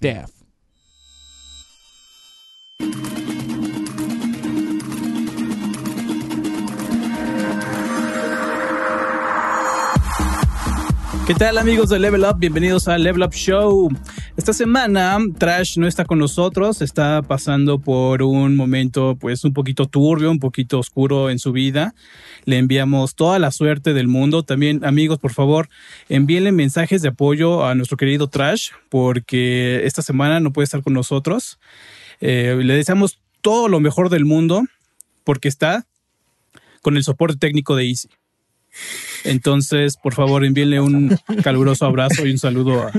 Staff. ¿Qué tal amigos de Level Up? Bienvenidos al Level Up Show. Esta semana Trash no está con nosotros, está pasando por un momento pues un poquito turbio, un poquito oscuro en su vida. Le enviamos toda la suerte del mundo. También amigos, por favor, envíenle mensajes de apoyo a nuestro querido Trash porque esta semana no puede estar con nosotros. Eh, le deseamos todo lo mejor del mundo porque está con el soporte técnico de Easy. Entonces, por favor, envíenle un caluroso abrazo y un saludo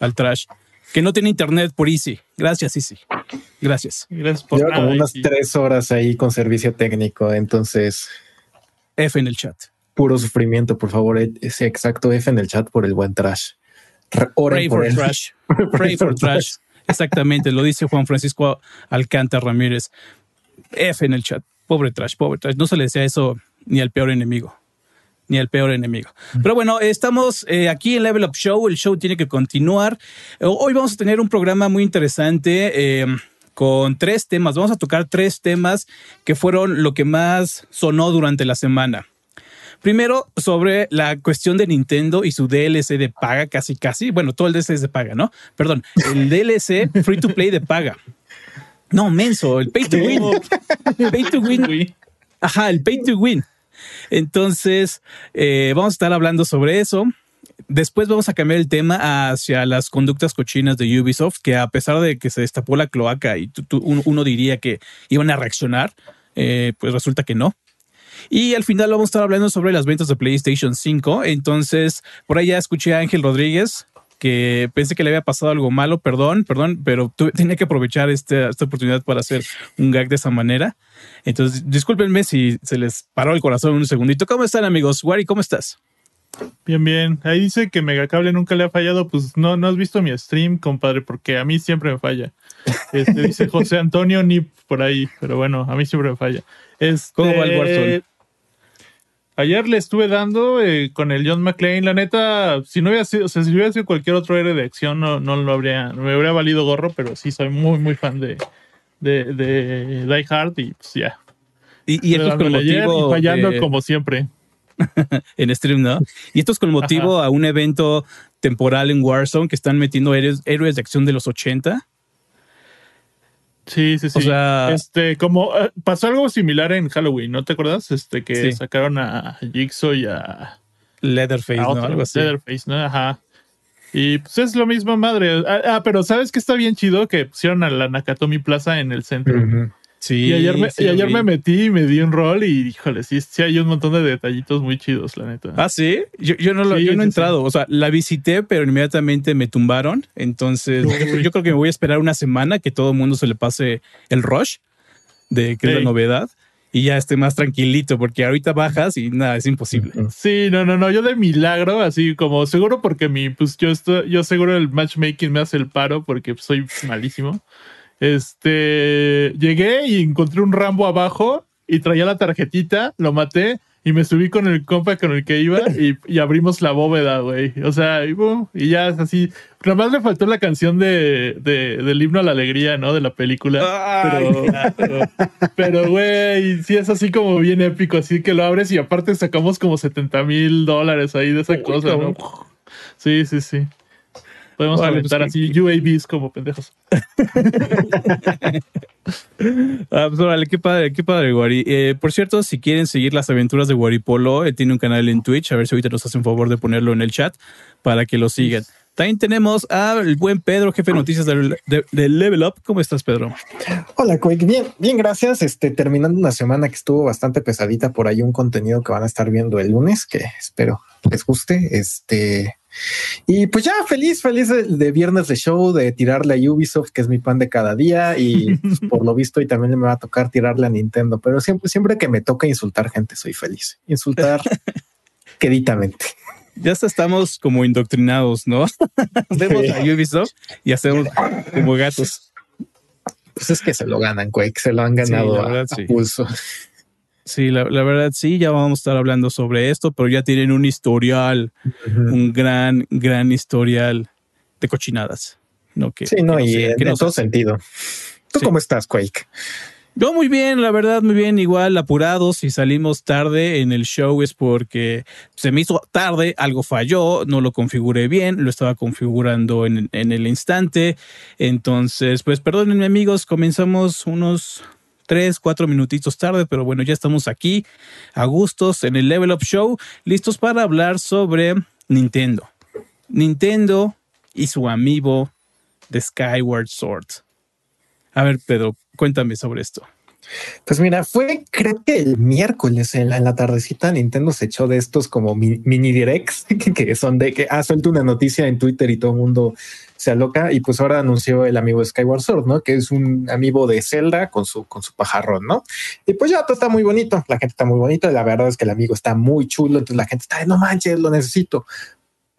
al trash. Que no tiene internet por Easy. Gracias, Easy. Gracias. Gracias por Lleva como unas tres horas ahí con servicio técnico. Entonces. F en el chat. Puro sufrimiento, por favor. Ese exacto F en el chat por el buen trash. Pray for trash. Pray for trash. Exactamente, lo dice Juan Francisco Alcántara Ramírez. F en el chat. Pobre trash, pobre trash. No se le decía eso ni al peor enemigo ni el peor enemigo. Pero bueno, estamos eh, aquí en Level Up Show. El show tiene que continuar. Hoy vamos a tener un programa muy interesante. Em, con tres temas. Vamos a tocar tres temas que fueron lo que más sonó durante la semana. Primero, sobre la cuestión de Nintendo y su DLC de paga, casi casi. Bueno, todo el DLC es de paga, ¿no? Perdón, el DLC free to play de paga. No, menso, el pay to win. Pay to win. Ajá, el pay to win. Entonces, eh, vamos a estar hablando sobre eso. Después vamos a cambiar el tema hacia las conductas cochinas de Ubisoft, que a pesar de que se destapó la cloaca y uno diría que iban a reaccionar, eh, pues resulta que no. Y al final vamos a estar hablando sobre las ventas de PlayStation 5. Entonces, por ahí ya escuché a Ángel Rodríguez que pensé que le había pasado algo malo, perdón, perdón, pero tenía que aprovechar este, esta oportunidad para hacer un gag de esa manera. Entonces, discúlpenme si se les paró el corazón un segundito. ¿Cómo están, amigos? Wari, ¿cómo estás? Bien, bien. Ahí dice que Megacable nunca le ha fallado. Pues no, no has visto mi stream, compadre, porque a mí siempre me falla. Este, dice José Antonio Nip por ahí, pero bueno, a mí siempre me falla. Este, ¿Cómo va el Warzone? Ayer le estuve dando eh, con el John McClane. La neta, si no hubiera sido, o sea, si hubiera sido cualquier otro héroe de acción, no, no lo habría, me habría valido gorro, pero sí soy muy, muy fan de, de, de Die Hard y pues ya. Y, esto es con motivo. fallando como siempre. en stream, ¿no? Y esto es con motivo a un evento temporal en Warzone que están metiendo héroes, héroes de acción de los 80 Sí, sí, sí. O sea, este, como eh, pasó algo similar en Halloween, ¿no te acuerdas? Este, que sacaron a Jigsaw y a Leatherface, ¿no? Algo así. Leatherface, ¿no? Ajá. Y pues es lo mismo, madre. Ah, ah, pero ¿sabes qué está bien chido? Que pusieron a la Nakatomi Plaza en el centro. Sí, y ayer, me, y ayer me metí y me di un rol y híjole, sí, sí hay un montón de detallitos muy chidos, la neta. Ah, sí, yo, yo no, lo, yo no he entrado, o sea, la visité, pero inmediatamente me tumbaron. Entonces, yo, creo que me voy a esperar una semana que todo el mundo se le pase el rush de que es la novedad y ya esté más tranquilito, porque ahorita bajas y nada, es imposible. Sí, no, no, no, yo de milagro, así como seguro porque mi, pues yo estoy, yo seguro el matchmaking me hace el paro porque soy malísimo. Este, llegué y encontré un Rambo abajo y traía la tarjetita, lo maté y me subí con el compa con el que iba y, abrimos la bóveda, güey. O sea, y, y, ya es así. Nada más me faltó la canción de, del himno a la alegría, ¿no? De la película. pero, pero, güey, sí es así como bien épico, así que lo abres y aparte sacamos como 70 mil dólares ahí de esa cosa, ¿no? Sí, sí, sí. Podemos vale, pues, así UAVs como pendejos. ah, pues vale, qué padre, qué padre, Guari. Eh, por cierto, si quieren seguir las aventuras de Guaripolo, eh, tiene un canal en Twitch. A ver si ahorita nos hacen favor de ponerlo en el chat para que lo sigan. También tenemos al buen Pedro, jefe de noticias del, Level Up. ¿Cómo estás, Pedro? Hola, Quick. Bien, bien, gracias. Este, terminando una semana que estuvo bastante pesadita por ahí, un contenido que van a estar viendo el lunes, que espero les guste. Este, y pues ya feliz, feliz de, viernes de show, de tirarle a Ubisoft, que es mi pan de cada día, y pues, por lo visto, y también me va a tocar tirarle a Nintendo, pero siempre, siempre que me toca insultar gente, soy feliz. Insultar queditamente. Ya estamos como indoctrinados, ¿no? Vemos a Ubisoft y hacemos como gatos. Pues es que se lo ganan, Quake, se lo han ganado a, pulso. Sí, la, verdad sí, ya vamos a estar hablando sobre esto, pero ya tienen un historial, un gran, gran historial de cochinadas. no que. Sí, no, y en, todo sentido. ¿Tú cómo estás, Quake? Yo muy bien, la verdad, muy bien. Igual apurados. Si salimos tarde en el show es porque se me hizo tarde, algo falló, no lo configuré bien, lo estaba configurando en, en el instante. Entonces, pues perdónenme amigos, comenzamos unos tres, cuatro minutitos tarde, pero bueno, ya estamos aquí a gustos en el Level Up Show, listos para hablar sobre Nintendo. Nintendo y su amigo de Skyward Sword. A ver, Pedro, cuéntame sobre esto. Pues mira, fue creo que el miércoles en la, tardecita Nintendo se echó de estos como mini, directs que, son de que ha ah, suelto una noticia en Twitter y todo el mundo se aloca y pues ahora anunció el amigo Skyward Sword, ¿no? Que es un amigo de Zelda con su con su pajarrón, ¿no? Y pues ya todo está muy bonito, la gente está muy bonita, la verdad es que el amigo está muy chulo, entonces la gente está de no manches, lo necesito.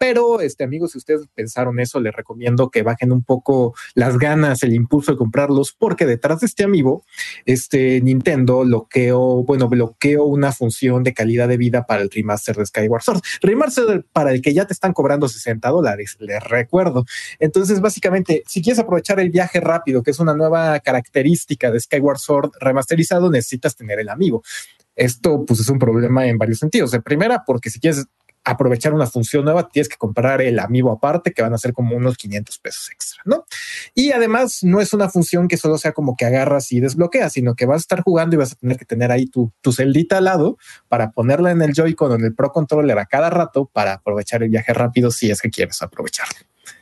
Pero, este, amigos, si ustedes pensaron eso, les recomiendo que bajen un poco las ganas, el impulso de comprarlos, porque detrás de este amigo, este Nintendo bloqueó, bueno, bloqueó una función de calidad de vida para el remaster de Skyward Sword. Remaster para el que ya te están cobrando 60 dólares, les recuerdo. Entonces, básicamente, si quieres aprovechar el viaje rápido, que es una nueva característica de Skyward Sword remasterizado, necesitas tener el amigo. Esto pues es un problema en varios sentidos. De primera, porque si quieres aprovechar una función nueva, tienes que comprar el amigo aparte, que van a ser como unos 500 pesos extra, ¿no? Y además no es una función que solo sea como que agarras y desbloqueas, sino que vas a estar jugando y vas a tener que tener ahí tu, tu celdita al lado para ponerla en el Joy-Con o en el Pro Controller a cada rato para aprovechar el viaje rápido si es que quieres aprovecharlo.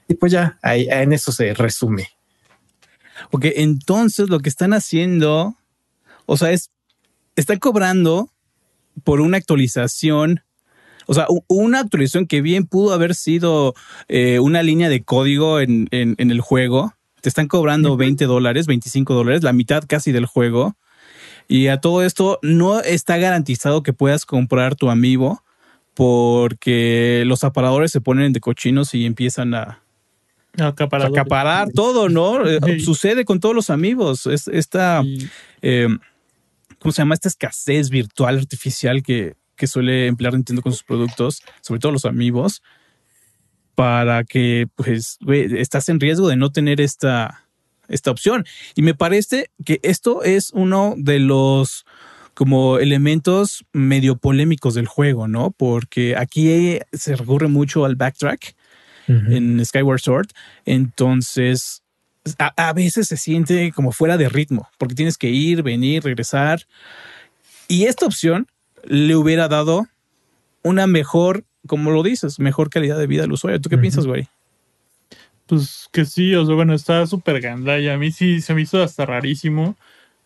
Y pues ya, ahí, en eso se resume. Ok, entonces lo que están haciendo, o sea, es, están cobrando por una actualización o sea, una actualización que bien pudo haber sido eh, una línea de código en, el juego. Te están cobrando 20 dólares, 25 dólares, la mitad casi del juego. Y a todo esto no está garantizado que puedas comprar tu amigo porque los aparadores se ponen de cochinos y empiezan a, acaparar todo, ¿no? Eh, sucede con todos los amigos. Es esta, eh, ¿cómo se llama? Esta escasez virtual artificial que, que suele emplear Nintendo con sus productos, sobre todo los amigos, para que pues estás en riesgo de no tener esta, esta opción. Y me parece que esto es uno de los como elementos medio polémicos del juego, ¿no? Porque aquí se recurre mucho al backtrack en Skyward Sword. Entonces, a, a, veces se siente como fuera de ritmo, porque tienes que ir, venir, regresar. Y esta opción le hubiera dado una mejor, como lo dices, mejor calidad de vida al usuario. ¿Tú qué piensas, güey? Pues que sí, o sea, bueno, está súper ganda y a mí sí se me hizo hasta rarísimo.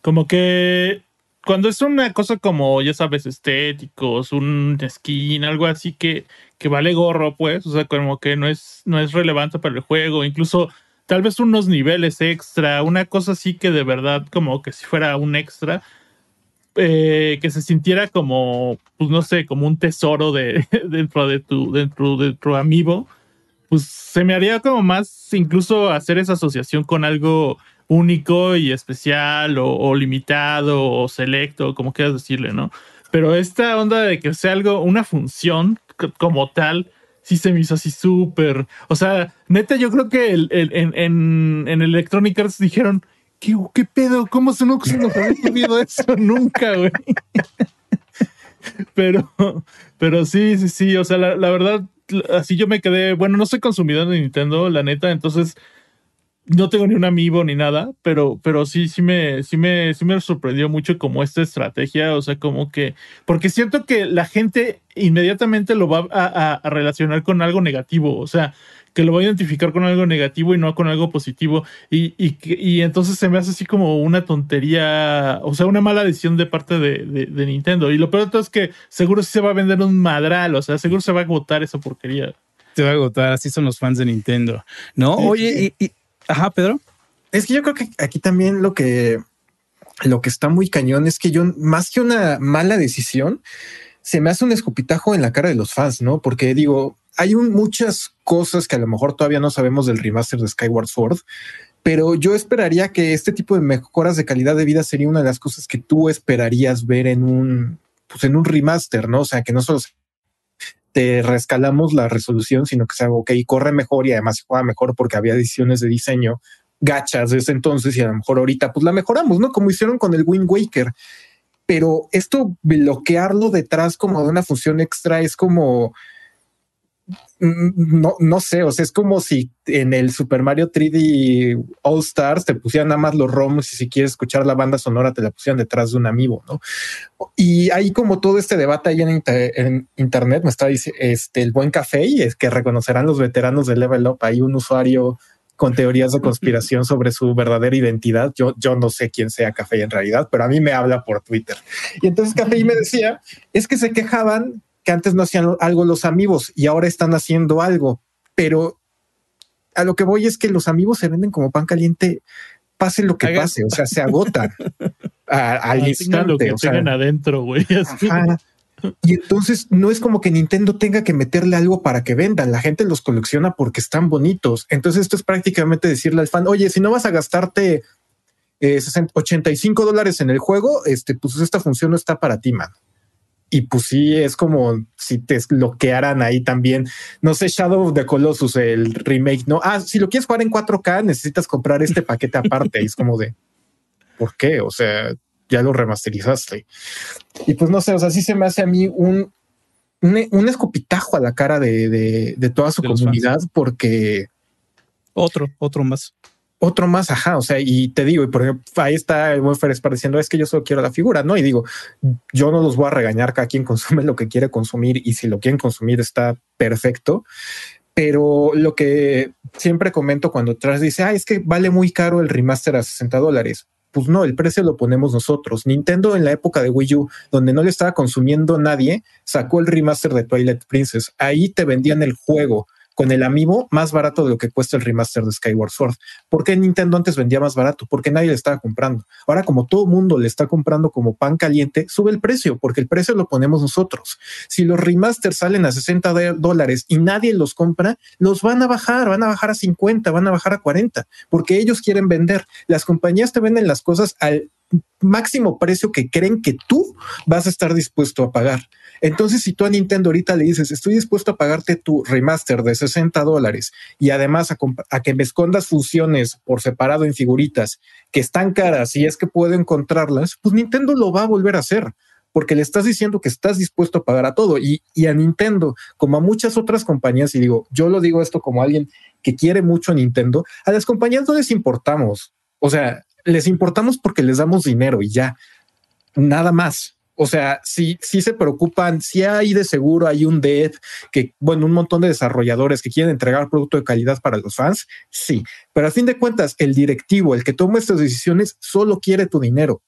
Como que cuando es una cosa como, ya sabes, estéticos, un skin, algo así que, que vale gorro, pues, o sea, como que no es, no es relevante para el juego, incluso tal vez unos niveles extra, una cosa así que de verdad como que si fuera un extra, eh, que se sintiera como, pues no sé, como un tesoro de, dentro de tu, dentro de tu amigo, pues se me haría como más incluso hacer esa asociación con algo único y especial o, limitado o selecto, como quieras decirle, ¿no? Pero esta onda de que sea algo, una función como tal, sí se me hizo así súper. O sea, neta, yo creo que el, en, en, en Electronic Arts dijeron, ¿Qué, pedo? ¿Cómo se no se nos había ocurrido eso nunca, güey? Pero, pero sí, sí, sí. O sea, la, verdad, así yo me quedé. Bueno, no soy consumidor de Nintendo, la neta, entonces no tengo ni un amigo ni nada, pero, pero sí, sí me, sí me, sí me sorprendió mucho como esta estrategia. O sea, como que. Porque siento que la gente inmediatamente lo va a relacionar con algo negativo. O sea, que lo voy a identificar con algo negativo y no con algo positivo. Y, y, y entonces se me hace así como una tontería, o sea, una mala decisión de parte de, de, Nintendo. Y lo peor de todo es que seguro sí se va a vender un madral, o sea, seguro se va a agotar esa porquería. Se va a agotar, así son los fans de Nintendo. No, oye, y, ajá, Pedro. Es que yo creo que aquí también lo que lo que está muy cañón es que yo, más que una mala decisión, se me hace un escupitajo en la cara de los fans, ¿no? Porque digo, hay muchas cosas que a lo mejor todavía no sabemos del remaster de Skyward Sword, pero yo esperaría que este tipo de mejoras de calidad de vida sería una de las cosas que tú esperarías ver en un, pues en un remaster, ¿no? O sea, que no solo te rescalamos la resolución, sino que sea, ok, corre mejor y además se juega mejor porque había ediciones de diseño gachas desde entonces y a lo mejor ahorita pues la mejoramos, ¿no? Como hicieron con el Wind Waker. Pero esto bloquearlo detrás como de una función extra es como no, no sé, o sea, es como si en el Super Mario 3D All Stars te pusieran nada más los ROMs y si quieres escuchar la banda sonora te la pusieran detrás de un amiibo, ¿no? Y hay como todo este debate ahí en, internet, me está diciendo este, el buen café y es que reconocerán los veteranos de Level Up, hay un usuario con teorías de conspiración sobre su verdadera identidad. Yo, yo no sé quién sea Café en realidad, pero a mí me habla por Twitter. Y entonces Café me decía, es que se quejaban que antes no hacían algo los amigos y ahora están haciendo algo, pero a lo que voy es que los amigos se venden como pan caliente, pase lo que pase, o sea, se agotan al instante. Lo que o sea, adentro, güey. Y entonces no es como que Nintendo tenga que meterle algo para que vendan. La gente los colecciona porque están bonitos. Entonces esto es prácticamente decirle al fan, oye, si no vas a gastarte 85 eh, dólares en el juego, este, pues esta función no está para ti, man. Y pues sí, es como si te bloquearan ahí también. No sé, Shadow of the Colossus, el remake, no. Ah, si lo quieres jugar en 4K, necesitas comprar este paquete aparte. y es como de, ¿por qué? O sea, ya lo remasterizaste. Y pues no sé, o sea, sí se me hace a mí un, un, escopitajo a la cara de, de, toda su comunidad porque... Otro, otro más otro más, ajá, o sea, y te digo, y por ejemplo, ahí está el welfare diciendo, es que yo solo quiero la figura, ¿no? Y digo, yo no los voy a regañar, cada quien consume lo que quiere consumir y si lo quieren consumir está perfecto, pero lo que siempre comento cuando tras dice, ah, es que vale muy caro el remaster a 60 dólares. Pues no, el precio lo ponemos nosotros. Nintendo en la época de Wii U, donde no le estaba consumiendo nadie, sacó el remaster de Twilight Princess. Ahí te vendían el juego con el amiibo más barato de lo que cuesta el remaster de Skyward Sword. ¿Por qué Nintendo antes vendía más barato? Porque nadie le estaba comprando. Ahora, como todo mundo le está comprando como pan caliente, sube el precio, porque el precio lo ponemos nosotros. Si los remasters salen a 60 dólares y nadie los compra, los van a bajar, van a bajar a 50, van a bajar a 40, porque ellos quieren vender. Las compañías te venden las cosas al máximo precio que creen que tú vas a estar dispuesto a pagar. Entonces, si tú a Nintendo ahorita le dices, estoy dispuesto a pagarte tu remaster de 60 dólares y además a, que me escondas funciones por separado en figuritas que están caras y es que puedo encontrarlas, pues Nintendo lo va a volver a hacer porque le estás diciendo que estás dispuesto a pagar a todo y, y a Nintendo, como a muchas otras compañías, y digo, yo lo digo esto como alguien que quiere mucho a Nintendo, a las compañías no les importamos. O sea, les importamos porque les damos dinero y ya, nada más. O sea, si se preocupan, si hay de seguro, hay un dev que, bueno, un montón de desarrolladores que quieren entregar producto de calidad para los fans, sí. Pero a fin de cuentas, el directivo, el que toma estas decisiones, solo quiere tu dinero.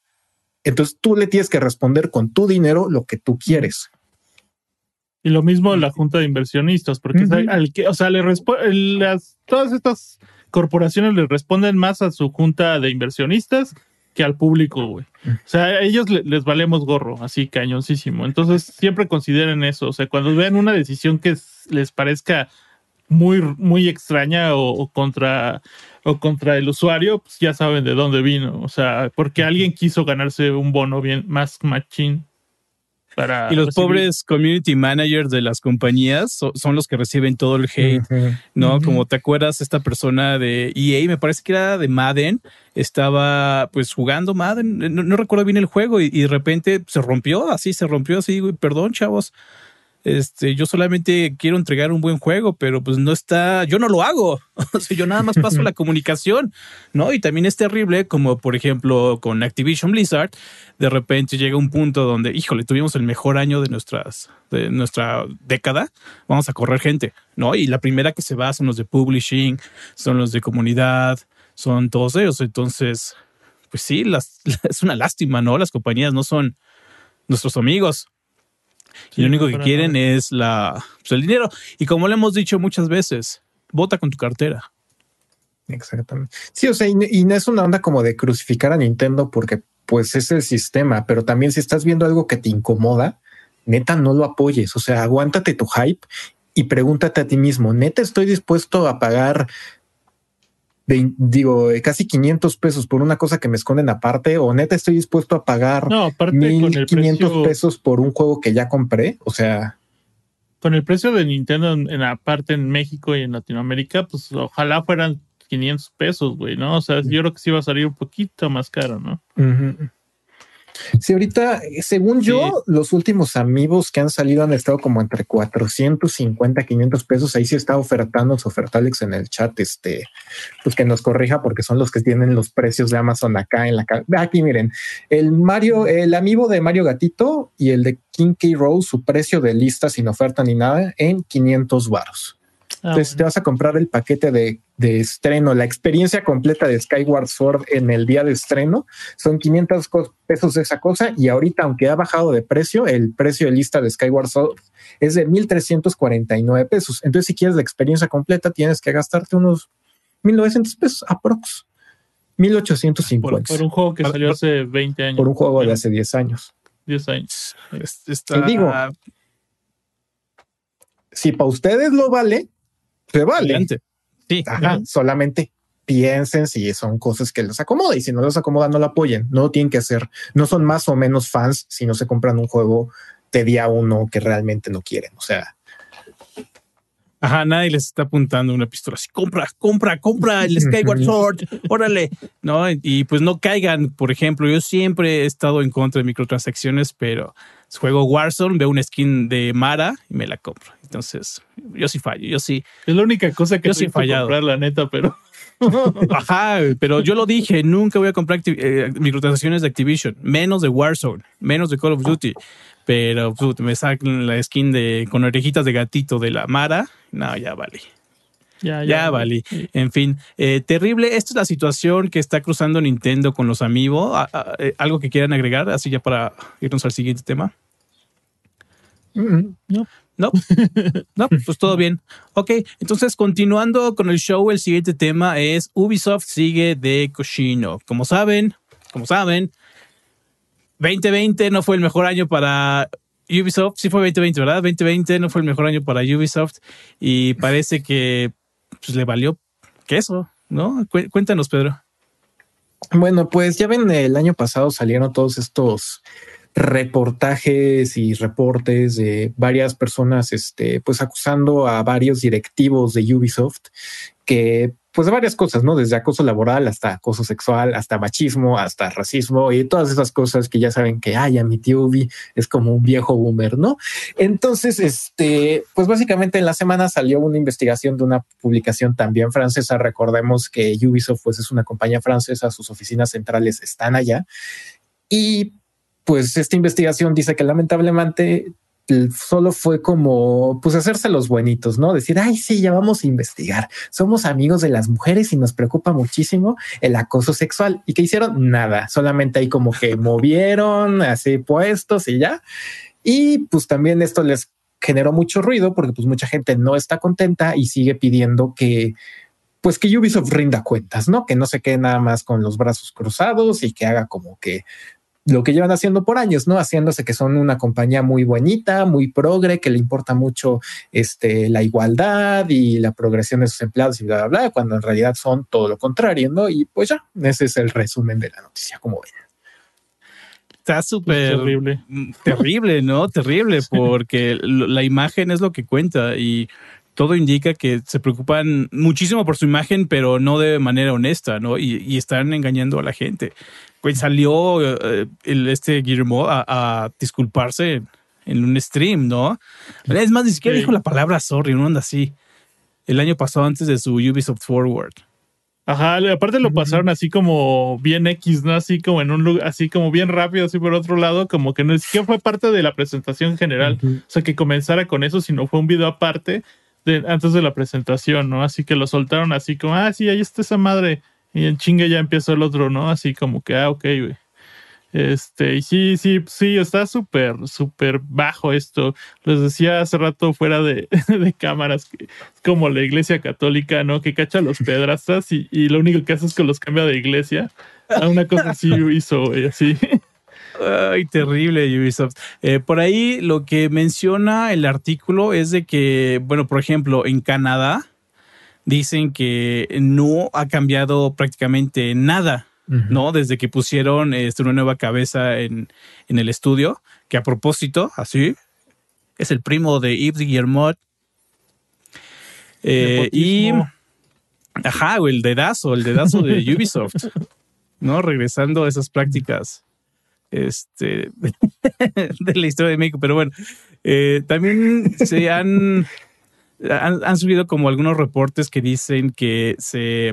Entonces tú le tienes que responder con tu dinero lo que tú quieres. Y lo mismo la junta de inversionistas, porque al que, o sea, le las, todas estas corporaciones le responden más a su junta de inversionistas que al público, güey. O sea, a ellos les valemos gorro, así cañoncísimo. Entonces, siempre consideren eso. O sea, cuando vean una decisión que les parezca muy, muy extraña o, contra o contra el usuario, pues ya saben de dónde vino. O sea, porque alguien quiso ganarse un bono bien más machín y los pobres community managers de las compañías son los que reciben todo el hate, ¿no? Como te acuerdas, esta persona de EA, me parece que era de Madden, estaba pues jugando Madden, no, recuerdo bien el juego y, y, de repente se rompió, así se rompió, así, perdón, chavos. Este, yo solamente quiero entregar un buen juego, pero pues no está, yo no lo hago. O sea, yo nada más paso la comunicación, ¿no? Y también es terrible, como por ejemplo con Activision Blizzard, de repente llega un punto donde, híjole, tuvimos el mejor año de nuestras, de nuestra década, vamos a correr gente, ¿no? Y la primera que se va son los de publishing, son los de comunidad, son todos ellos. Entonces, pues sí, las, es una lástima, ¿no? Las compañías no son nuestros amigos y lo único que quieren es la, pues, el dinero. Y como le hemos dicho muchas veces, vota con tu cartera. Exactamente. Sí, o sea, y, no es una onda como de crucificar a Nintendo porque pues es el sistema, pero también si estás viendo algo que te incomoda, neta no lo apoyes, o sea, aguántate tu hype y pregúntate a ti mismo, neta estoy dispuesto a pagar digo, eh, casi 500 pesos por una cosa que me esconden aparte, o neta estoy dispuesto a pagar no, 1500 pesos por un juego que ya compré. O sea, con el precio de Nintendo en, la parte en México y en Latinoamérica, pues ojalá fueran 500 pesos, güey, ¿no? O sea, yo creo que sí va a salir un poquito más caro, ¿no? Sí, ahorita, según yo, los últimos amigos que han salido han estado como entre 450, 500 pesos. Ahí sí está ofertando su Alex en el chat. Este, pues que nos corrija porque son los que tienen los precios de Amazon acá en la Aquí miren, el Mario, el amigo de Mario Gatito y el de King K. Rose, su precio de lista sin oferta ni nada en 500 baros. Ah, Entonces te vas a comprar el paquete de, estreno, la experiencia completa de Skyward Sword en el día de estreno. Son 500 pesos de esa cosa y ahorita, aunque ha bajado de precio, el precio de lista de Skyward Sword es de 1.349 pesos. Entonces, si quieres la experiencia completa, tienes que gastarte unos 1.900 pesos aprox. 1850. Por, un juego que salió hace 20 años. Por un juego de hace 10 años. 10 años. Está... digo, si para ustedes lo vale, se vale. Sí. solamente piensen si son cosas que les acomoda y si no les acomoda, no lo apoyen. No tienen que hacer, no son más o menos fans si no se compran un juego de día uno que realmente no quieren. O sea, Ajá, nadie les está apuntando una pistola así, compra, compra, compra el Skyward Sword, órale, ¿no? Y pues no caigan, por ejemplo, yo siempre he estado en contra de microtransacciones, pero juego Warzone, veo una skin de Mara y me la compro. Entonces, yo sí fallo, yo sí. Es la única cosa que yo sí fallado. comprar, la neta, pero... Ajá, pero yo lo dije, nunca voy a comprar eh, microtransacciones de Activision, menos de Warzone, menos de Call of Duty. Pero me sacan la skin de con orejitas de gatito de la Mara. No, ya vale. Ya, ya, vale. En fin, eh, terrible. Esta es la situación que está cruzando Nintendo con los amigos. Eh, ¿Algo que quieran agregar? Así ya para irnos al siguiente tema. No. No, no, pues todo bien. Ok, entonces continuando con el show, el siguiente tema es Ubisoft sigue de cochino. Como saben, como saben, 2020 no fue el mejor año para Ubisoft. Sí fue 2020, ¿verdad? 2020 no fue el mejor año para Ubisoft y parece que pues, le valió queso, ¿no? Cuéntanos, Pedro. Bueno, pues ya ven, el año pasado salieron todos estos reportajes y reportes de varias personas, este, pues acusando a varios directivos de Ubisoft que pues varias cosas, ¿no? Desde acoso laboral hasta acoso sexual, hasta machismo, hasta racismo y todas esas cosas que ya saben que, ay, a mi tío es como un viejo boomer, ¿no? Entonces, este, pues básicamente en la semana salió una investigación de una publicación también francesa. Recordemos que Ubisoft pues es una compañía francesa, sus oficinas centrales están allá y pues esta investigación dice que lamentablemente solo fue como pues hacerse los buenitos, ¿no? Decir, ay, sí, ya vamos a investigar. Somos amigos de las mujeres y nos preocupa muchísimo el acoso sexual. ¿Y que hicieron? Nada, solamente ahí como que movieron así puestos y ya. Y pues también esto les generó mucho ruido porque pues mucha gente no está contenta y sigue pidiendo que pues que Ubisoft rinda cuentas, ¿no? Que no se quede nada más con los brazos cruzados y que haga como que lo que llevan haciendo por años, ¿no? Haciéndose que son una compañía muy bonita, muy progre, que le importa mucho este, la igualdad y la progresión de sus empleados y bla, bla, bla, cuando en realidad son todo lo contrario, ¿no? Y pues ya, ese es el resumen de la noticia, como ven. Está súper terrible. Terrible, ¿no? Terrible, porque la imagen es lo que cuenta y todo indica que se preocupan muchísimo por su imagen, pero no de manera honesta, ¿no? Y, están engañando a la gente. Pues salió eh, el, este Guillermo a, disculparse en, un stream, ¿no? Es más, ni siquiera dijo la palabra sorry, no anda así. El año pasado, antes de su Ubisoft Forward. Ajá, aparte lo pasaron así como bien X, ¿no? Así como en un lugar, así como bien rápido, así por otro lado, como que no siquiera fue parte de la presentación general. O sea, que comenzara con eso, sino fue un video aparte antes de la presentación, ¿no? Así que lo soltaron así como, ah, sí, ahí está esa madre. Y en chingue ya empezó el otro, ¿no? Así como que, ah, ok, güey. Este, y sí, sí, sí, está súper, súper bajo esto. Les decía hace rato fuera de, de, cámaras que es como la iglesia católica, ¿no? Que cacha los pedrastas y, y, lo único que hace es que los cambia de iglesia. A una cosa así hizo, güey, así. Ay, terrible Ubisoft. Eh, por ahí lo que menciona el artículo es de que, bueno, por ejemplo, en Canadá dicen que no ha cambiado prácticamente nada, ¿no? Desde que pusieron este, una nueva cabeza en, en el estudio, que a propósito, así, Es el primo de Yves Guillermot. Eh, y. Ajá, el dedazo, el dedazo de Ubisoft. ¿No? Regresando a esas prácticas este, de la historia de México. Pero bueno, eh, también se han, han, subido como algunos reportes que dicen que se,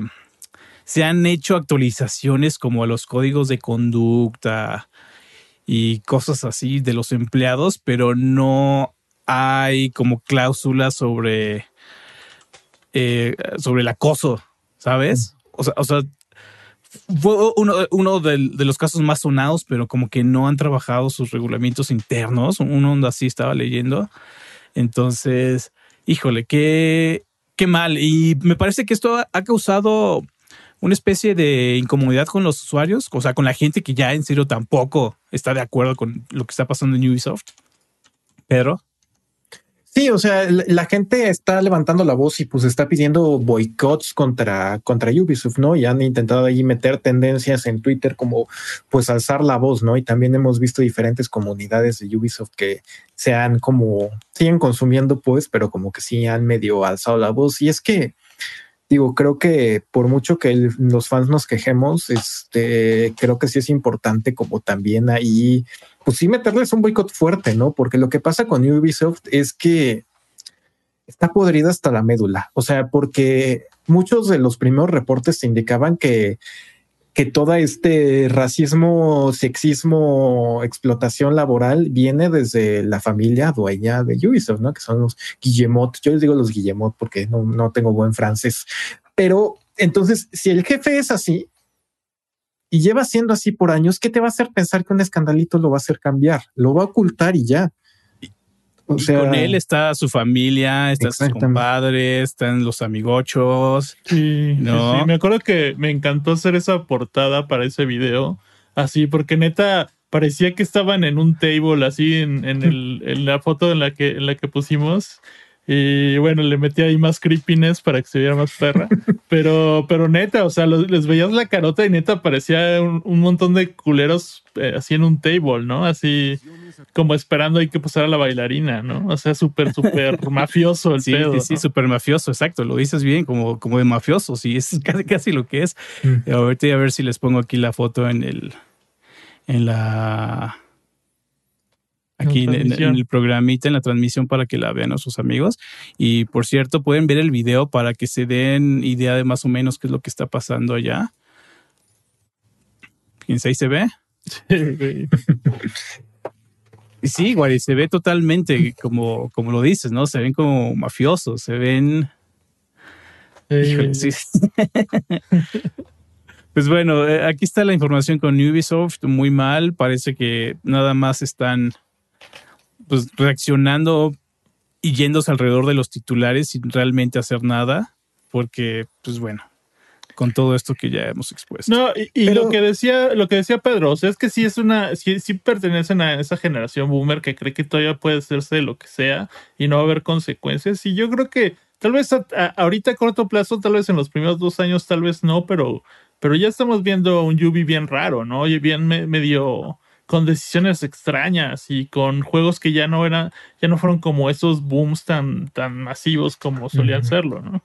se han hecho actualizaciones como a los códigos de conducta y cosas así de los empleados, pero no hay como cláusulas sobre, eh, sobre el acoso, ¿sabes? O sea, o sea fue uno, uno de, los casos más sonados, pero como que no han trabajado sus regulamientos internos. Uno así estaba leyendo. Entonces, híjole, qué, qué mal. Y me parece que esto ha causado una especie de incomodidad con los usuarios, o sea, con la gente que ya en serio tampoco está de acuerdo con lo que está pasando en Ubisoft. Pero Sí, o sea, la gente está levantando la voz y pues está pidiendo boicots contra, contra Ubisoft, ¿no? Y han intentado ahí meter tendencias en Twitter como pues alzar la voz, ¿no? Y también hemos visto diferentes comunidades de Ubisoft que se han como, siguen consumiendo pues, pero como que sí han medio alzado la voz. Y es que, digo, creo que por mucho que los fans nos quejemos, este, creo que sí es importante como también ahí pues sí meterles un boicot fuerte, ¿no? Porque lo que pasa con Ubisoft es que está podrida hasta la médula. O sea, porque muchos de los primeros reportes indicaban que, que todo este racismo, sexismo, explotación laboral viene desde la familia dueña de Ubisoft, ¿no? Que son los Guillemot. Yo les digo los Guillemot porque no, no tengo buen francés. Pero entonces, si el jefe es así, y lleva siendo así por años, ¿qué te va a hacer pensar que un escandalito lo va a hacer cambiar? Lo va a ocultar y ya. O sea, con él está su familia, están sus compadres, están los amigochos. Sí, ¿no? me acuerdo que me encantó hacer esa portada para ese video, así, porque neta parecía que estaban en un table así en, el, en la foto en la que, en la que pusimos y bueno, le metí ahí más creepiness para que se viera más perra. pero, pero neta, o sea, les veías la carota y neta parecía un, montón de culeros eh, así en un table, ¿no? Así como esperando ahí que pasara la bailarina, ¿no? O sea, súper, súper mafioso el sí, pedo. Sí, sí, súper mafioso, exacto. Lo dices bien, como, como de mafioso, sí, es casi, casi lo que es. Mm. Ahorita a ver si les pongo aquí la foto en el, en la aquí en, el programita, en la transmisión para que la vean a sus amigos. Y por cierto, pueden ver el video para que se den idea de más o menos qué es lo que está pasando allá. Fíjense, ahí se ve. Sí, igual, se ve totalmente como, como lo dices, ¿no? Se ven como mafiosos, se ven. pues bueno, eh, aquí está la información con Ubisoft, muy mal. Parece que nada más están pues reaccionando y yéndose alrededor de los titulares sin realmente hacer nada, porque, pues bueno, con todo esto que ya hemos expuesto. No, y, lo que decía, lo que decía Pedro, o sea, es que sí es una, sí, sí, pertenecen a esa generación boomer que cree que todavía puede hacerse lo que sea y no va a haber consecuencias. Y yo creo que tal vez ahorita a corto plazo, tal vez en los primeros dos años, tal vez no, pero, pero ya estamos viendo un Yubi bien raro, ¿no? Y bien medio con decisiones extrañas y con juegos que ya no eran, ya no fueron como esos booms tan, tan masivos como solían serlo, ¿no?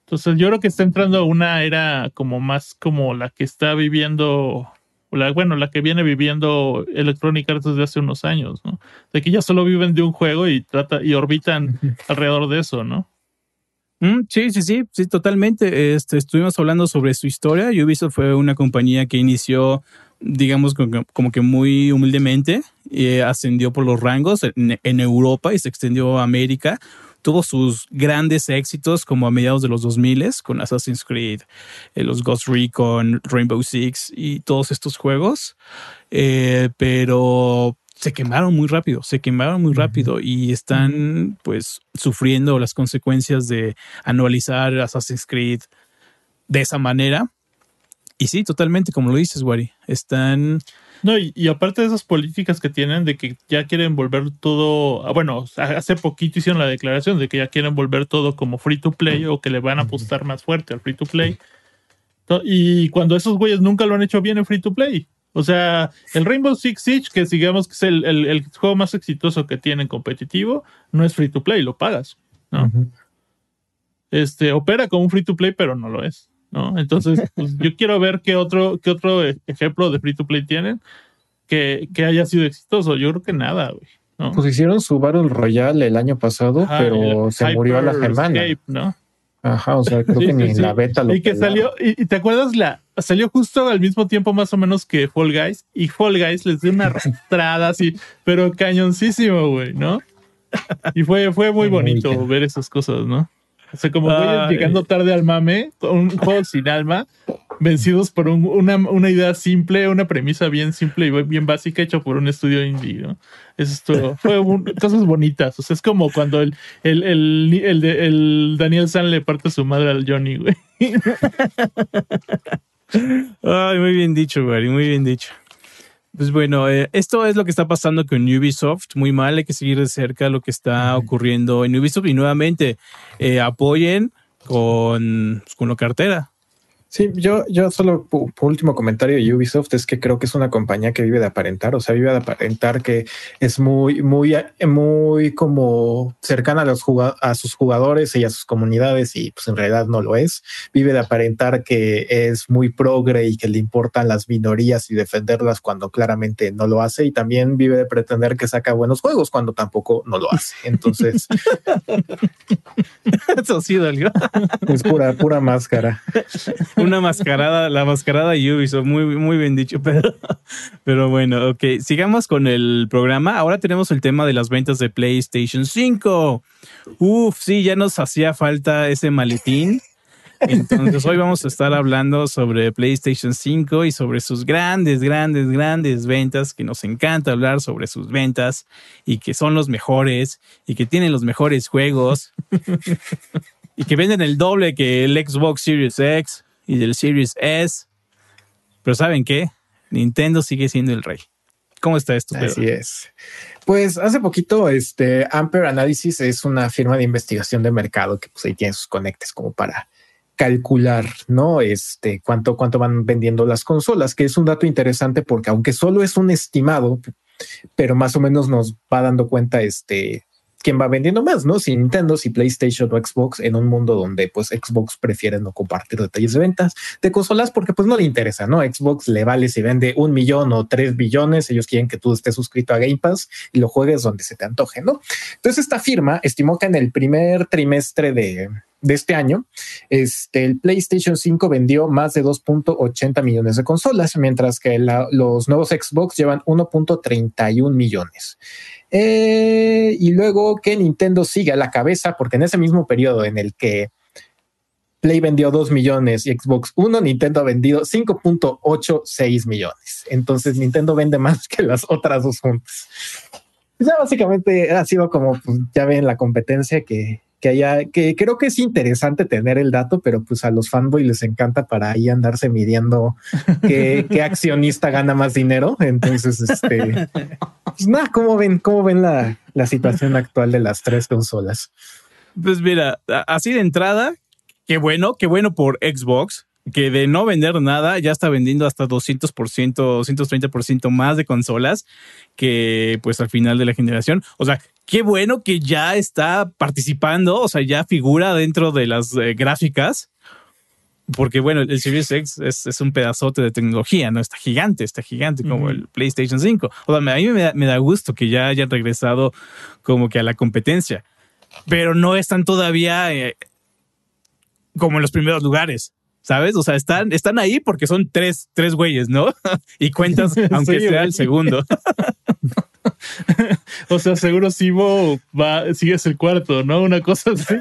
Entonces yo creo que está entrando a una era como más como la que está viviendo, la, bueno, la que viene viviendo Electronic Arts desde hace unos años, ¿no? De que ya solo viven de un juego y trata y orbitan alrededor de eso, ¿no? Mm, sí, sí, sí, sí, totalmente. Este, estuvimos hablando sobre su historia. Ubisoft fue una compañía que inició digamos, como que muy humildemente, eh, ascendió por los rangos en, Europa y se extendió a América. Tuvo sus grandes éxitos como a mediados de los 2000 con Assassin's Creed, eh, los Ghost Recon, Rainbow Six y todos estos juegos. Eh, pero se quemaron muy rápido, se quemaron muy rápido y están pues sufriendo las consecuencias de anualizar Assassin's Creed de esa manera y sí, totalmente, como lo dices, Wari. Están. No, y, aparte de esas políticas que tienen de que ya quieren volver todo. Ah, bueno, hace poquito hicieron la declaración de que ya quieren volver todo como free to play o que le van a apostar más fuerte al free to play. Y cuando esos güeyes nunca lo han hecho bien en free to play. O sea, el Rainbow Six Siege, que digamos que es el, juego más exitoso que tienen competitivo, no es free to play, lo pagas, ¿no? Este, opera como un free to play, pero no lo es, ¿no? Entonces, pues, yo quiero ver qué otro, qué otro ejemplo de free to play tienen que, que haya sido exitoso. Yo creo que nada, güey. ¿no? Pues hicieron su Battle Royale el año pasado, pero se murió a la semana. ¿no? Ajá, o sea, creo que ni la beta lo Y que salió, y, te acuerdas, la salió justo al mismo tiempo más o menos que Fall Guys, y Fall Guys les dio una arrastrada así, pero cañoncísimo, güey, ¿no? Y fue, fue muy bonito ver esas cosas, ¿no? O sea, como llegando tarde al mame, un juego sin alma, vencidos por una, una, idea simple, una premisa bien simple y bien básica hecho por un estudio indie, ¿no? Eso es todo. Fue cosas bonitas. O sea, es como cuando el, el, el, el, Daniel San le parte su madre al Johnny, güey. Ay, muy bien dicho, güey, muy bien dicho. Pues bueno, eh, esto es lo que está pasando con Ubisoft. Muy mal, hay que seguir de cerca lo que está ocurriendo en Ubisoft y nuevamente eh, apoyen con, pues, con la cartera. Sí, yo, yo solo por, último comentario de Ubisoft es que creo que es una compañía que vive de aparentar, o sea, vive de aparentar que es muy, muy, muy como cercana a los a sus jugadores y a sus comunidades y pues en realidad no lo es. Vive de aparentar que es muy progre y que le importan las minorías y defenderlas cuando claramente no lo hace y también vive de pretender que saca buenos juegos cuando tampoco no lo hace. Entonces, eso sí dolió. Es pura, pura máscara una mascarada, la mascarada Ubisoft, muy, muy bien dicho, pero, pero bueno, ok, sigamos con el programa. Ahora tenemos el tema de las ventas de PlayStation 5. Uf, sí, ya nos hacía falta ese maletín. Entonces hoy vamos a estar hablando sobre PlayStation 5 y sobre sus grandes, grandes, grandes ventas, que nos encanta hablar sobre sus ventas y que son los mejores y que tienen los mejores juegos y que venden el doble que el Xbox Series X y del Series S. Pero ¿saben qué? Nintendo sigue siendo el rey. ¿Cómo está esto? Así es. Pues hace poquito, este Ampere Analysis es una firma de investigación de mercado que pues ahí tiene sus conectes como para calcular, ¿no? Este, cuánto, cuánto van vendiendo las consolas, que es un dato interesante porque aunque solo es un estimado, pero más o menos nos va dando cuenta, este, quién va vendiendo más, ¿no? Si Nintendo, si PlayStation o Xbox en un mundo donde pues Xbox prefiere no compartir detalles de ventas de consolas porque pues no le interesa, ¿no? Xbox le vale si vende un millón o tres billones, ellos quieren que tú estés suscrito a Game Pass y lo juegues donde se te antoje, ¿no? Entonces esta firma estimó que en el primer trimestre de, este año, este, el PlayStation 5 vendió más de 2.80 millones de consolas, mientras que los nuevos Xbox llevan 1.31 millones. Eh, y luego que Nintendo siga la cabeza, porque en ese mismo periodo en el que Play vendió 2 millones y Xbox 1, Nintendo ha vendido 5.86 millones. Entonces Nintendo vende más que las otras dos juntas. Ya básicamente ha sido como, pues, ya ven la competencia que que haya, que creo que es interesante tener el dato, pero pues a los fanboys les encanta para ahí andarse midiendo qué, accionista gana más dinero. Entonces, este, pues nada, ¿cómo ven, cómo ven la, la situación actual de las tres consolas? Pues mira, así de entrada, qué bueno, qué bueno por Xbox, que de no vender nada ya está vendiendo hasta 200%, 230% más de consolas que pues al final de la generación. O sea, qué bueno que ya está participando, o sea, ya figura dentro de las eh, gráficas. Porque bueno, el Series X es, un pedazote de tecnología, ¿no? Está gigante, está gigante como el PlayStation 5. O sea, a mí me da, gusto que ya hayan regresado como que a la competencia, pero no están todavía eh, como en los primeros lugares. ¿sabes? O sea, están, están ahí porque son tres, tres güeyes, ¿no? y cuentas, aunque sea el segundo. o sea, seguro Simo va, sigues el cuarto, ¿no? Una cosa así.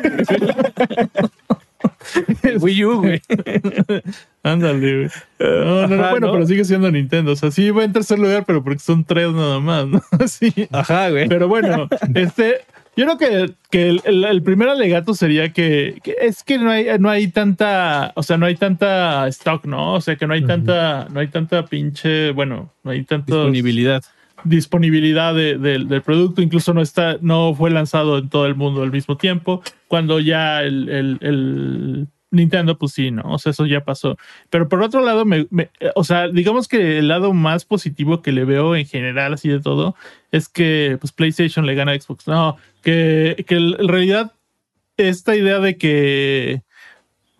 Wii U, güey. Ándale, güey. No, no, no, bueno, pero sigue siendo Nintendo. O sea, sí va en tercer lugar, pero porque son tres nada más, ¿no? Sí. Ajá, güey. Pero bueno, este, yo creo que, que el, primer alegato sería que, es que no hay, no hay tanta, o sea, no hay tanta stock, ¿no? O sea, que no hay tanta, no hay tanta pinche, bueno, no hay tanta disponibilidad. Disponibilidad del producto, incluso no está, no fue lanzado en todo el mundo al mismo tiempo. Cuando ya el, Nintendo, pues sí, ¿no? O sea, eso ya pasó. Pero por otro lado, me, o sea, digamos que el lado más positivo que le veo en general, así de todo, es que pues PlayStation le gana a Xbox. No, que, que en realidad esta idea de que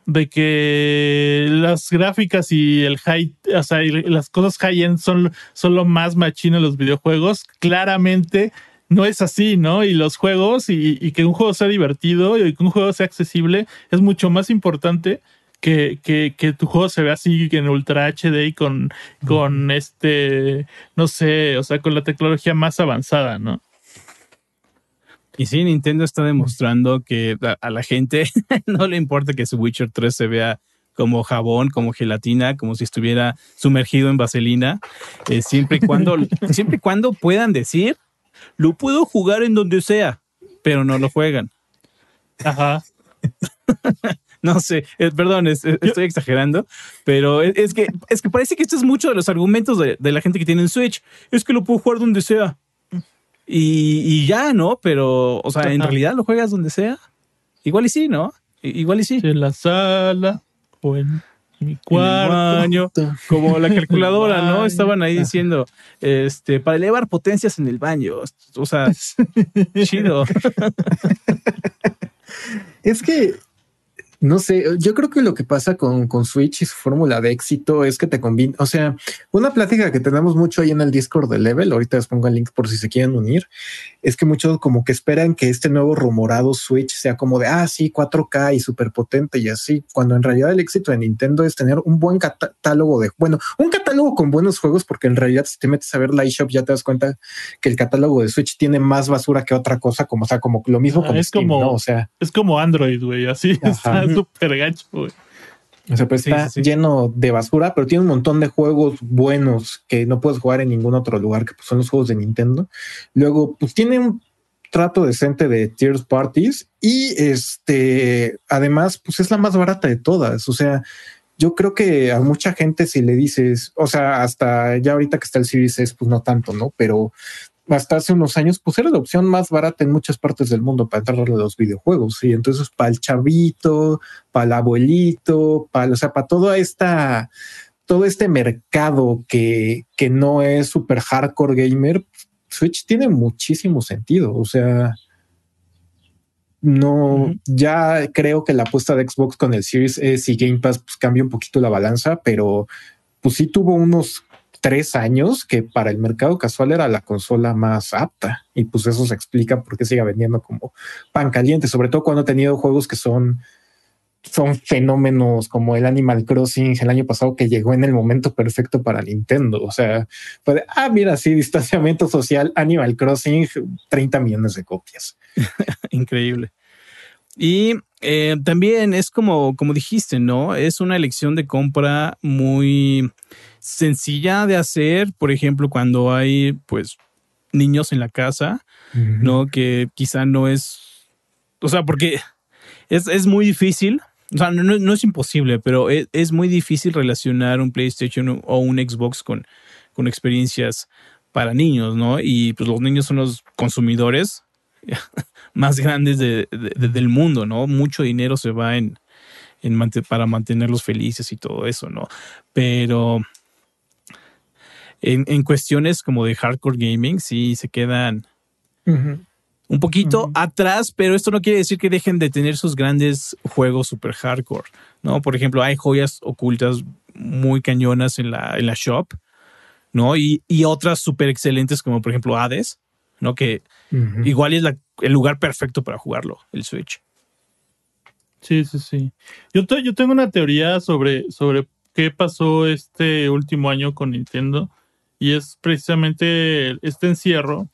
de que las gráficas y el high, o sea, las cosas high-end son, son lo más machino en los videojuegos, claramente no es así, ¿no? Y los juegos y, que un juego sea divertido y que un juego sea accesible es mucho más importante que, que, tu juego se vea así en Ultra HD y con, con este, no sé, o sea, con la tecnología más avanzada, ¿no? Y sí, Nintendo está demostrando que a, la gente no le importa que su Witcher 3 se vea como jabón, como gelatina, como si estuviera sumergido en vaselina, eh, siempre y cuando, siempre y cuando puedan decir lo puedo jugar en donde sea, pero no lo juegan. Ajá. no sé, eh, perdón, estoy exagerando, pero es, que, es que parece que esto es mucho de los argumentos de, la gente que tiene un Switch. Es que lo puedo jugar donde sea. Y, ya, ¿no? Pero, o sea, en realidad lo juegas donde sea. Igual y sí, ¿no? Igual y sí. En la sala o en mi cuarto. como la calculadora, ¿no? Estaban ahí diciendo, este, para elevar potencias en el baño. O sea, chido. es que no sé, yo creo que lo que pasa con, con Switch y su fórmula de éxito es que te combina, o sea, una plática que tenemos mucho ahí en el Discord de Level, ahorita les pongo el link por si se quieren unir, es que muchos como que esperan que este nuevo rumorado Switch sea como de, ah, sí, 4K y súper potente y así, cuando en realidad el éxito de Nintendo es tener un buen catálogo de, bueno, un catálogo con buenos juegos, porque en realidad si te metes a ver la eShop ya te das cuenta que el catálogo de Switch tiene más basura que otra cosa, como, o sea, como lo mismo ah, con es como, O sea, es como Android, güey, así súper gacho, O sea, pues está lleno de basura, pero tiene un montón de juegos buenos que no puedes jugar en ningún otro lugar, que pues, son los juegos de Nintendo. Luego, pues tiene un trato decente de tiers parties y este, además, pues es la más barata de todas. O sea, yo creo que a mucha gente si le dices, o sea, hasta ya ahorita que está el Series S, pues no tanto, ¿no? Pero hasta hace unos años, pues era la opción más barata en muchas partes del mundo para entrar a los videojuegos. Y entonces para el chavito, para el abuelito, para, o sea, para toda esta, todo este mercado que, que no es super hardcore gamer, Switch tiene muchísimo sentido. O sea, no, ya creo que la apuesta de Xbox con el Series S y Game Pass pues, cambia un poquito la balanza, pero pues sí tuvo unos tres años que para el mercado casual era la consola más apta. Y pues eso se explica por qué sigue vendiendo como pan caliente, sobre todo cuando ha tenido juegos que son, son fenómenos como el Animal Crossing el año pasado que llegó en el momento perfecto para Nintendo. O sea, fue ah, mira, sí, distanciamiento social, Animal Crossing, 30 millones de copias. Increíble. Y eh, también es como, como dijiste, ¿no? Es una elección de compra muy sencilla de hacer, por ejemplo, cuando hay pues niños en la casa, ¿no? Que quizá no es, o sea, porque es, es muy difícil, o sea, no, no es imposible, pero es, es, muy difícil relacionar un PlayStation o un Xbox con, con experiencias para niños, ¿no? Y pues los niños son los consumidores más grandes de, del mundo, ¿no? Mucho dinero se va en, en para mantenerlos felices y todo eso, ¿no? Pero en, cuestiones como de hardcore gaming, sí se quedan un poquito atrás, pero esto no quiere decir que dejen de tener sus grandes juegos super hardcore, ¿no? Por ejemplo, hay joyas ocultas muy cañonas en la, en la shop, ¿no? Y, y otras súper excelentes como por ejemplo Hades, ¿no? Que igual es el lugar perfecto para jugarlo, el Switch. Sí, sí, sí. Yo, yo tengo una teoría sobre, sobre qué pasó este último año con Nintendo y es precisamente este encierro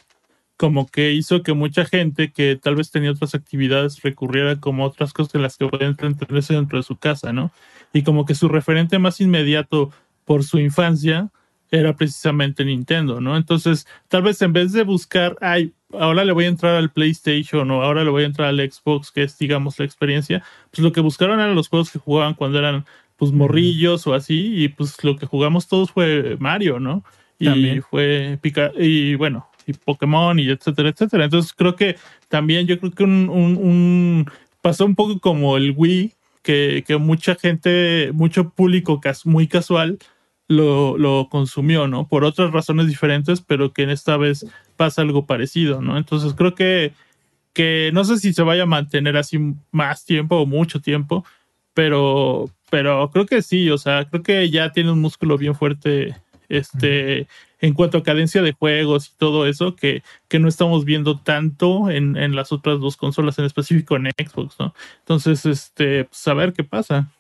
como que hizo que mucha gente que tal vez tenía otras actividades recurriera como otras cosas en las que podían entretenerse dentro de su casa, ¿no? Y como que su referente más inmediato por su infancia era precisamente Nintendo, ¿no? Entonces, tal vez en vez de buscar, ay, ahora le voy a entrar al PlayStation o ahora le voy a entrar al Xbox, que es, digamos, la experiencia, pues lo que buscaron eran los juegos que jugaban cuando eran, pues, morrillos o así, y pues lo que jugamos todos fue Mario, ¿no? Y fue Pica y bueno, y Pokémon y etcétera, etcétera. Entonces creo que también yo creo que un, un, pasó un poco como el Wii, que, que mucha gente, mucho público muy casual lo, lo, consumió, ¿no? Por otras razones diferentes, pero que en esta vez pasa algo parecido, ¿no? Entonces creo que, que no sé si se vaya a mantener así más tiempo o mucho tiempo, pero, pero creo que sí, o sea, creo que ya tiene un músculo bien fuerte este, en cuanto a cadencia de juegos y todo eso, que, que no estamos viendo tanto en, en, las otras dos consolas, en específico en Xbox, ¿no? Entonces, este, pues a ver qué pasa.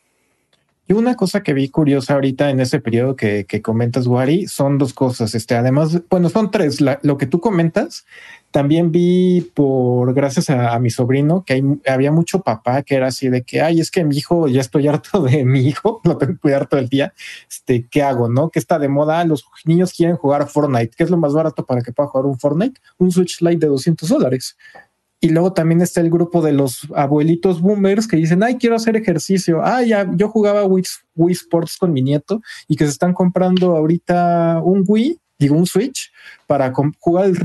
Y una cosa que vi curiosa ahorita en ese periodo que, que comentas, Wari, son dos cosas. Este, además, bueno, son tres. lo que tú comentas, también vi por, gracias a, mi sobrino, que hay, había mucho papá que era así de que, ay, es que mi hijo, ya estoy harto de mi hijo, lo tengo que cuidar todo el día. Este, ¿qué hago? ¿No? Que está de moda. Los niños quieren jugar Fortnite. ¿Qué es lo más barato para que pueda jugar un Fortnite? Un Switch Lite de 200 dólares. Y luego también está el grupo de los abuelitos boomers que dicen, ay, quiero hacer ejercicio. Ah, ya, yo jugaba Wii, Wii Sports con mi nieto y que se están comprando ahorita un Wii, digo, un Switch para jugar el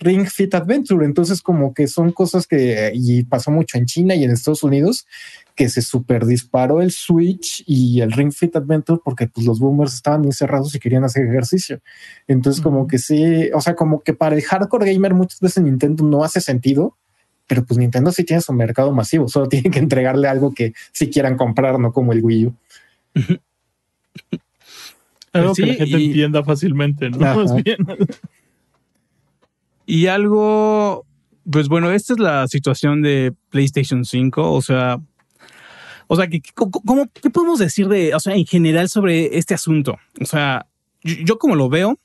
Ring Fit Adventure. Entonces, como que son cosas que, y pasó mucho en China y en Estados Unidos, que se super disparó el Switch y el Ring Fit Adventure porque pues los boomers estaban encerrados y querían hacer ejercicio. Entonces, como que sí, o sea, como que para el hardcore gamer muchas veces Nintendo no hace sentido, pero pues Nintendo sí tiene su mercado masivo, solo tiene que entregarle algo que sí quieran comprar, no como el Wii U. algo que la gente entienda fácilmente, ¿no? Más bien. Y algo, pues bueno, esta es la situación de PlayStation 5, o sea, o sea, ¿qué, cómo, ¿qué podemos decir de, o sea, en general sobre este asunto? O sea, yo como lo veo,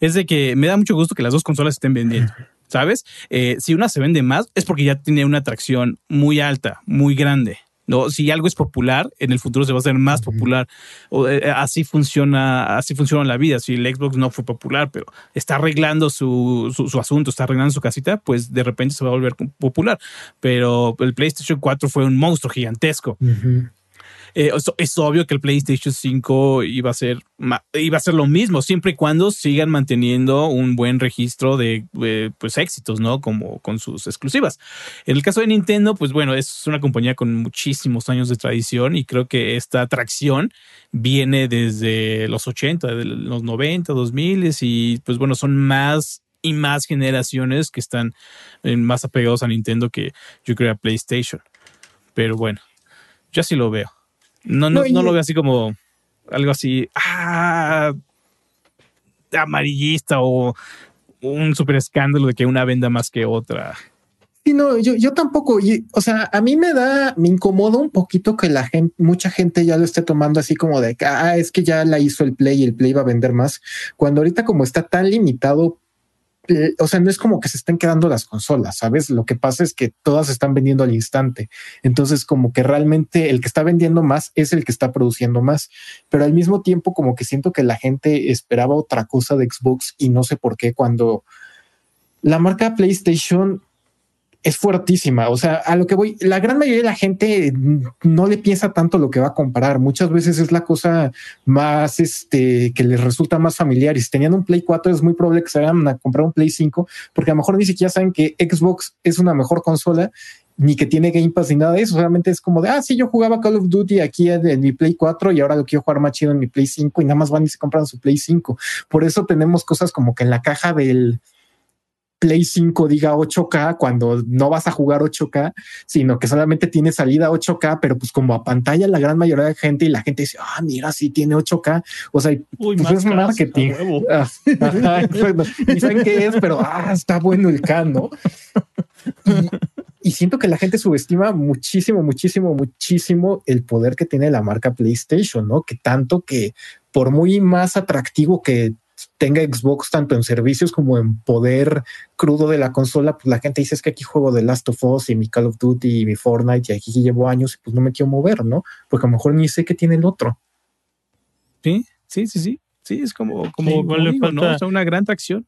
es de que me da mucho gusto que las dos consolas estén vendiendo. ¿Sabes? Eh, si una se vende más es porque ya tiene una atracción muy alta, muy grande. ¿no? Si algo es popular, en el futuro se va a hacer más popular. O, eh, así funciona, así funciona la vida. Si el Xbox no fue popular, pero está arreglando su, su, asunto, está arreglando su casita, pues de repente se va a volver popular. Pero el PlayStation 4 fue un monstruo gigantesco. Eh, es, obvio que el PlayStation 5 iba a ser iba a ser lo mismo siempre y cuando sigan manteniendo un buen registro de eh, pues éxitos, ¿no? Como con sus exclusivas. En el caso de Nintendo, pues bueno, es una compañía con muchísimos años de tradición y creo que esta atracción viene desde los 80, de los 90, 2000 y pues bueno, son más y más generaciones que están eh, más apegados a Nintendo que yo creo a PlayStation. Pero bueno, yo así lo veo. No, no, no, lo veo así como algo así, ah, amarillista o un super escándalo de que una venda más que otra. Sí, no, yo, yo tampoco. o sea, a mí me da, me incomoda un poquito que la gente, mucha gente ya lo esté tomando así como de que, ah, es que ya la hizo el Play y el Play va a vender más. Cuando ahorita como está tan limitado eh, o sea, no es como que se estén quedando las consolas, ¿sabes? Lo que pasa es que todas están vendiendo al instante. Entonces, como que realmente el que está vendiendo más es el que está produciendo más. Pero al mismo tiempo, como que siento que la gente esperaba otra cosa de Xbox y no sé por qué cuando la marca PlayStation es fuertísima. O sea, a lo que voy, la gran mayoría de la gente no le piensa tanto lo que va a comprar. Muchas veces es la cosa más este que les resulta más familiar. Y si tenían un Play 4, es muy probable que se vayan a comprar un Play 5, porque a lo mejor ni siquiera saben que Xbox es una mejor consola ni que tiene Game Pass ni nada de eso. Realmente es como de, ah, sí, yo jugaba Call of Duty aquí en, mi Play 4 y ahora lo quiero jugar más chido en mi Play 5 y nada más van y se compran su Play 5. Por eso tenemos cosas como que en la caja del, Play 5 diga 8K cuando no vas a jugar 8K, sino que solamente tiene salida 8K, pero pues como a pantalla la gran mayoría de gente y la gente dice, ah, mira, sí tiene 8K. O sea, pues es marketing. Ah, y saben qué es, pero ah, está bueno el K, ¿no? Y, siento que la gente subestima muchísimo, muchísimo, muchísimo el poder que tiene la marca PlayStation, ¿no? Que tanto que por muy más atractivo que tenga Xbox tanto en servicios como en poder crudo de la consola, pues la gente dice es que aquí juego de Last of Us y mi Call of Duty y mi Fortnite y aquí llevo años y pues no me quiero mover, ¿no? Porque a lo mejor ni sé que tiene el otro. Sí, sí, sí, sí. Sí, es como, como, ¿no? una gran tracción.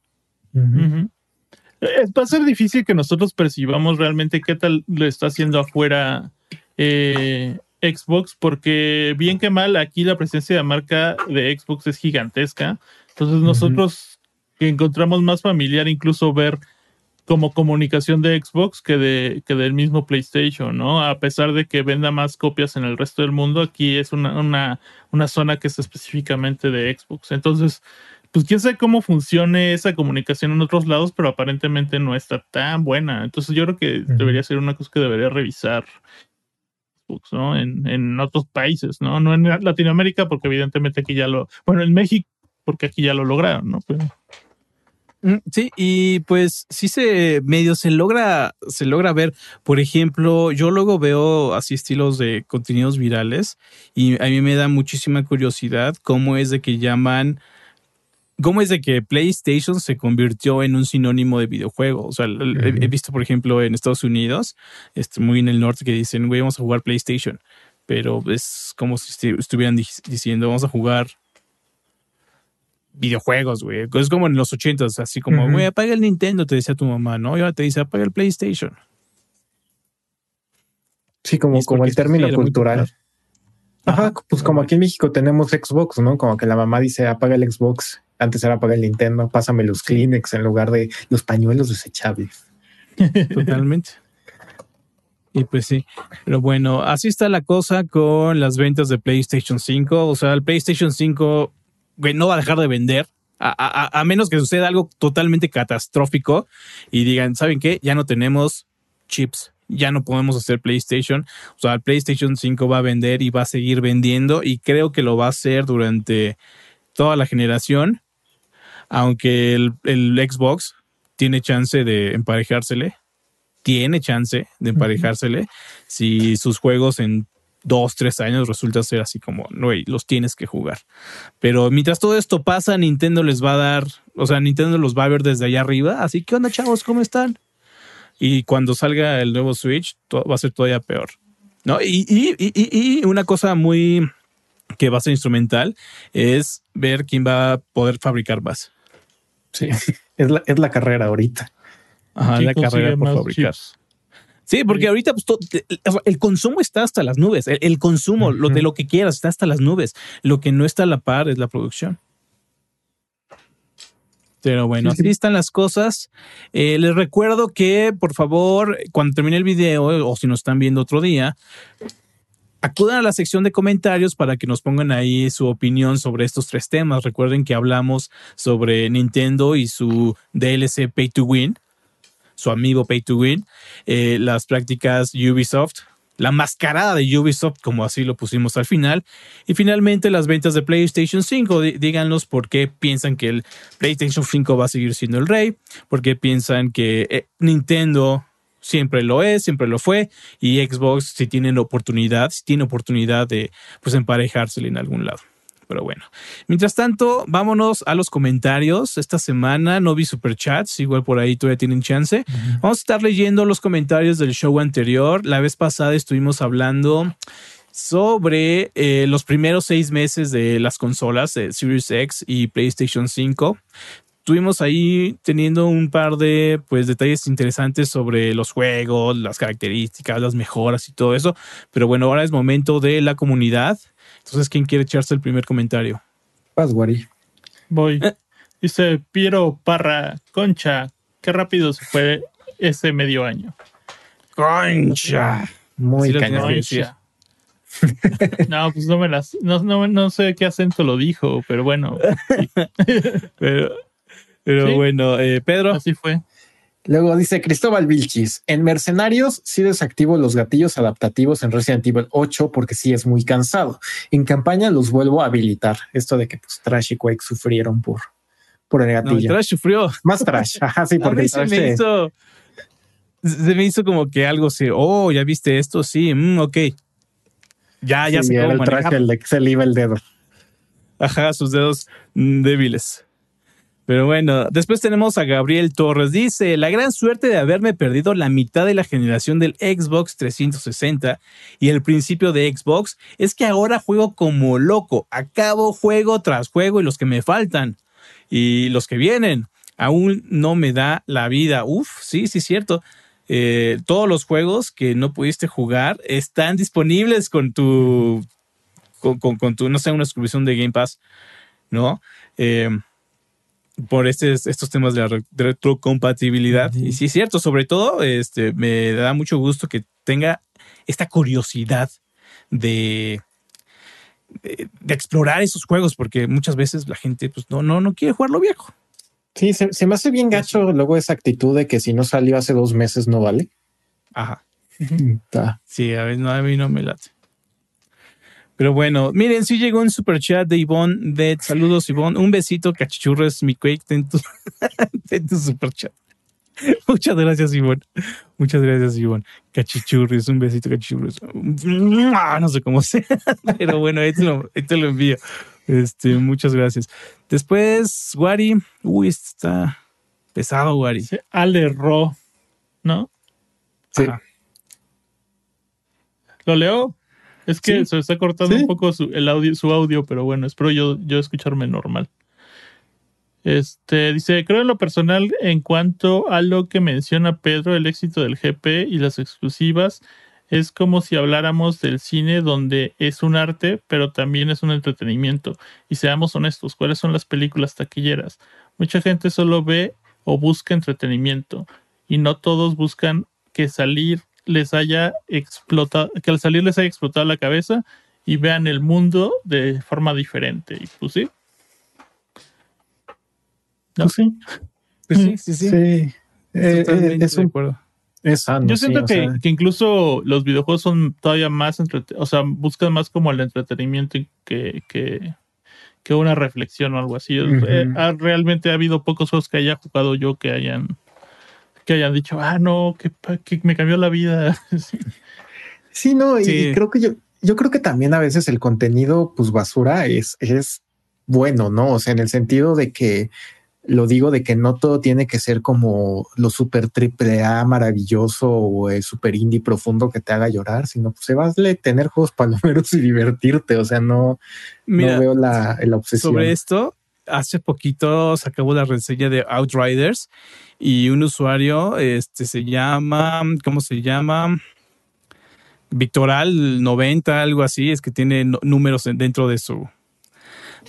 Va a ser difícil que nosotros percibamos realmente qué tal lo está haciendo afuera eh, Xbox, porque bien que mal, aquí la presencia de marca de Xbox es gigantesca. Entonces nosotros encontramos más familiar incluso ver como comunicación de Xbox que, de, que del mismo PlayStation, ¿no? A pesar de que venda más copias en el resto del mundo, aquí es una, una, una zona que es específicamente de Xbox. Entonces, pues quién sabe cómo funcione esa comunicación en otros lados, pero aparentemente no está tan buena. Entonces yo creo que debería ser una cosa que debería revisar Xbox, ¿no? En, en otros países, ¿no? No en Latinoamérica, porque evidentemente aquí ya lo, bueno, en México, porque aquí ya lo lograron, ¿no? Pero, Mm, sí, y pues sí se medio se logra, se logra ver. Por ejemplo, yo luego veo así estilos de contenidos virales y a mí me da muchísima curiosidad cómo es de que llaman, cómo es de que PlayStation se convirtió en un sinónimo de videojuego. O sea, he, visto, por ejemplo, en Estados Unidos, este, muy en el norte, que dicen, güey, vamos a jugar PlayStation. Pero es como si estuvieran diciendo, vamos a jugar videojuegos, güey. Es como en los ochentas, así como, güey, apaga el Nintendo, te decía tu mamá, ¿no? Y ahora te dice, apaga el PlayStation. Sí, como, como el término cultural. Ajá, pues como aquí en México tenemos Xbox, ¿no? Como que la mamá dice, apaga el Xbox. Antes era apaga el Nintendo, pásame los Kleenex en lugar de los pañuelos desechables. Totalmente. Y pues sí, pero bueno, así está la cosa con las ventas de PlayStation 5. O sea, el PlayStation 5 no va a dejar de vender. A, menos que suceda algo totalmente catastrófico y digan, ¿saben qué? Ya no tenemos chips, ya no podemos hacer PlayStation. O sea, el PlayStation 5 va a vender y va a seguir vendiendo y creo que lo va a hacer durante toda la generación, aunque el, el Xbox tiene chance de emparejársele, tiene chance de emparejársele si sus juegos en dos, tres años resulta ser así como, no, los tienes que jugar. Pero mientras todo esto pasa, Nintendo les va a dar, o sea, Nintendo los va a ver desde allá arriba. Así que, onda, chavos? ¿Cómo están? Y cuando salga el nuevo Switch, va a ser todavía peor. ¿No? Y, y, y, y, una cosa muy que va a ser instrumental es ver quién va a poder fabricar más. Sí, es la, es la carrera ahorita. Ajá, la carrera por fabricar. Sí, porque ahorita pues, el consumo está hasta las nubes. El, consumo lo, de lo que quieras está hasta las nubes. Lo que no está a la par es la producción. Pero bueno, así están las cosas. Eh, les recuerdo que, por favor, cuando termine el video o si nos están viendo otro día, acudan a la sección de comentarios para que nos pongan ahí su opinión sobre estos tres temas. Recuerden que hablamos sobre Nintendo y su DLC Pay to Win su amigo Pay to Win, eh, las prácticas Ubisoft, la mascarada de Ubisoft, como así lo pusimos al final, y finalmente las ventas de PlayStation 5. díganos por qué piensan que el PlayStation 5 va a seguir siendo el rey, por qué piensan que eh, Nintendo siempre lo es, siempre lo fue, y Xbox si tiene la oportunidad, si tiene oportunidad de pues emparejársele en algún lado. Pero bueno, mientras tanto, vámonos a los comentarios. Esta semana no vi superchats, igual por ahí todavía tienen chance. Vamos a estar leyendo los comentarios del show anterior. La vez pasada estuvimos hablando sobre eh, los primeros seis meses de las consolas de Series X y PlayStation 5 estuvimos ahí teniendo un par de pues detalles interesantes sobre los juegos, las características, las mejoras y todo eso. Pero bueno, ahora es momento de la comunidad. Entonces, ¿quién quiere echarse el primer comentario? Guari. Voy. Eh. Dice Piero Parra, Concha, qué rápido se fue ese medio año. Concha. Muy sí, No, pues no me las. No, no, no, sé qué acento lo dijo, pero bueno. pero, pero bueno, eh, Pedro. Así fue. Luego dice Cristóbal Vilchis, en Mercenarios sí desactivo los gatillos adaptativos en Resident Evil 8 porque sí es muy cansado. En campaña los vuelvo a habilitar. Esto de que pues Trash y Quake sufrieron por, por el gatillo. trash sufrió. Más Trash. Ajá, sí, porque se me hizo... Se me hizo como que algo así, oh, ya viste esto, sí, mm, ok. Ya, ya se el traje el, se le iba el dedo. Ajá, sus dedos mm, débiles. Pero bueno, después tenemos a Gabriel Torres. Dice, la gran suerte de haberme perdido la mitad de la generación del Xbox 360 y el principio de Xbox es que ahora juego como loco. Acabo juego tras juego y los que me faltan y los que vienen. Aún no me da la vida. Uf, sí, sí, cierto. Eh, todos los juegos que no pudiste jugar están disponibles con tu, con, tu, no sé, una suscripción de Game Pass, ¿no? Eh, por este, estos temas de la retrocompatibilidad. Y sí es cierto, sobre todo este, me da mucho gusto que tenga esta curiosidad de, de, explorar esos juegos, porque muchas veces la gente pues, no, no, no quiere jugarlo viejo. Sí, se, me hace bien gacho luego esa actitud de que si no salió hace dos meses no vale. Ajá. Sí, a, ver, no, a mí no me late. Pero bueno, miren, sí llegó un super chat de Ivonne de saludos, Ivonne. Un besito, cachichurres, mi quake, en tu, tu super chat. Muchas gracias, Ivonne. Muchas gracias, Ivonne. Cachichurres, un besito, cachichurres. No sé cómo sea, pero bueno, ahí te lo, ahí te lo envío. Este, muchas gracias. Después, Wari. Uy, está pesado, Wari. Ale Ro, ¿no? Sí. ¿Lo leo? Es que se está cortando un poco su, el audio, su audio, pero bueno, espero yo, yo escucharme normal. Este dice, creo en lo personal, en cuanto a lo que menciona Pedro, el éxito del GP y las exclusivas, es como si habláramos del cine donde es un arte, pero también es un entretenimiento. Y seamos honestos, ¿cuáles son las películas taquilleras? Mucha gente solo ve o busca entretenimiento y no todos buscan que salir les haya explotado, que al salir les haya explotado la cabeza y vean el mundo de forma diferente. Y pues sí. ¿No? Pues sí. Pues sí, sí, sí. sí. Eh, eh, es un, es Yo siento que, que, incluso los videojuegos son todavía más, o sea, buscan más como el entretenimiento que, que, que una reflexión o algo así. Eh, realmente ha habido pocos juegos que haya jugado yo que hayan que hayan dicho, ah, no, que, me cambió la vida. sí, no, y creo que yo, yo creo que también a veces el contenido, pues basura, es, es bueno, ¿no? O sea, en el sentido de que lo digo de que no todo tiene que ser como lo super triple A maravilloso o el super indie profundo que te haga llorar, sino pues se va a tener juegos palomeros y divertirte. O sea, no, no veo la, la obsesión. Sobre esto, hace poquito acabó la reseña de Outriders y un usuario este, se llama, ¿cómo se llama? Victoral 90, algo así, es que tiene números dentro de su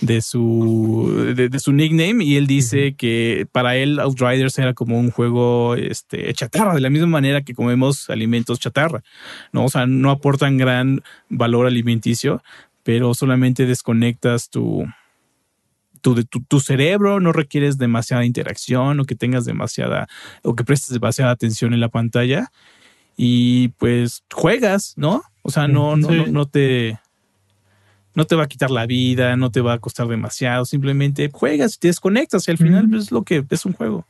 de su de, su nickname y él dice que para él Outriders era como un juego este chatarra de la misma manera que comemos alimentos chatarra no o sea no aportan gran valor alimenticio pero solamente desconectas tu tu, cerebro, no requieres demasiada interacción o que tengas demasiada o que prestes demasiada atención en la pantalla y pues juegas, ¿no? O sea, no, no, no, te no te va a quitar la vida, no te va a costar demasiado, simplemente juegas y te desconectas y al final es lo que es un juego.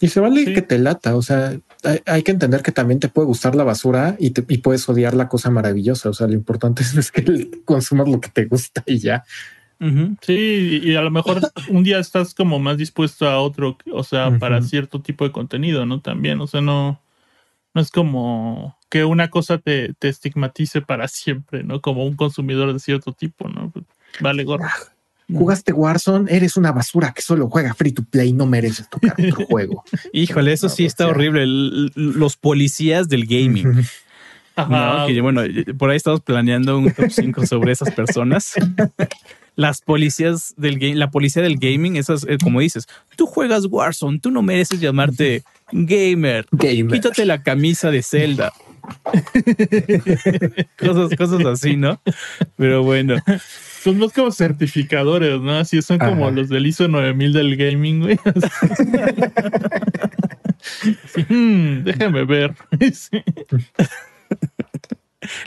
Y se vale que te lata, o sea, hay, que entender que también te puede gustar la basura y, te, y puedes odiar la cosa maravillosa, o sea, lo importante es que consumas lo que te gusta y ya. Sí, y a lo mejor un día estás como más dispuesto a otro, o sea, para cierto tipo de contenido, ¿no? También, o sea, no, no es como que una cosa te, te estigmatice para siempre, ¿no? Como un consumidor de cierto tipo, ¿no? Vale, gorro. Ah, jugaste Warzone, eres una basura que solo juega free to play, no mereces tocar otro juego. Híjole, eso sí está horrible. los policías del gaming. bueno, por ahí estamos planeando un top 5 sobre esas personas. las policías del game, la policía del gaming, esas, eh, como dices, tú juegas Warzone, tú no mereces llamarte gamer. gamer. Quítate la camisa de Zelda. cosas, cosas así, ¿no? Pero bueno. Son más como certificadores, ¿no? Así son como los del ISO 9000 del gaming, güey. Hmm, déjame ver.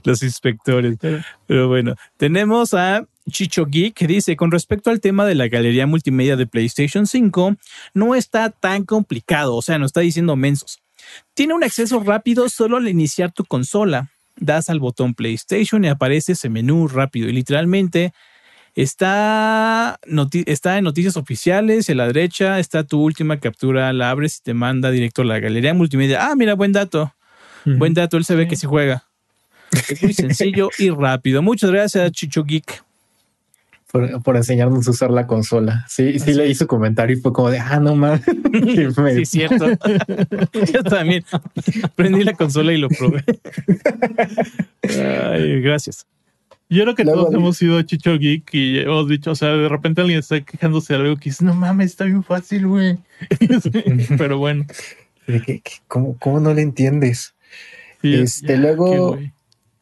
los inspectores. Pero bueno, tenemos a Chicho Geek que dice, con respecto al tema de la galería multimedia de PlayStation 5, no está tan complicado, o sea, no está diciendo mensos. Tiene un acceso rápido solo al iniciar tu consola. Das al botón PlayStation y aparece ese menú rápido y literalmente está, está en noticias oficiales y a la derecha está tu última captura, la abres y te manda directo a la galería multimedia. Ah, mira, buen dato. Buen dato, él se ve que sí juega. Es muy sencillo y rápido. Muchas gracias, Chicho Geek por, enseñarnos a usar la consola. Sí, sí le hizo comentario y fue como de, ah, no más. sí, cierto. Yo también prendí la consola y lo probé. Ay, gracias. Yo creo que todos hemos sido Chicho Geek y hemos dicho, o sea, de repente alguien está quejándose de algo que dice, no mames, está bien fácil, güey. Pero bueno. ¿Cómo, ¿Cómo, no le entiendes? este, luego,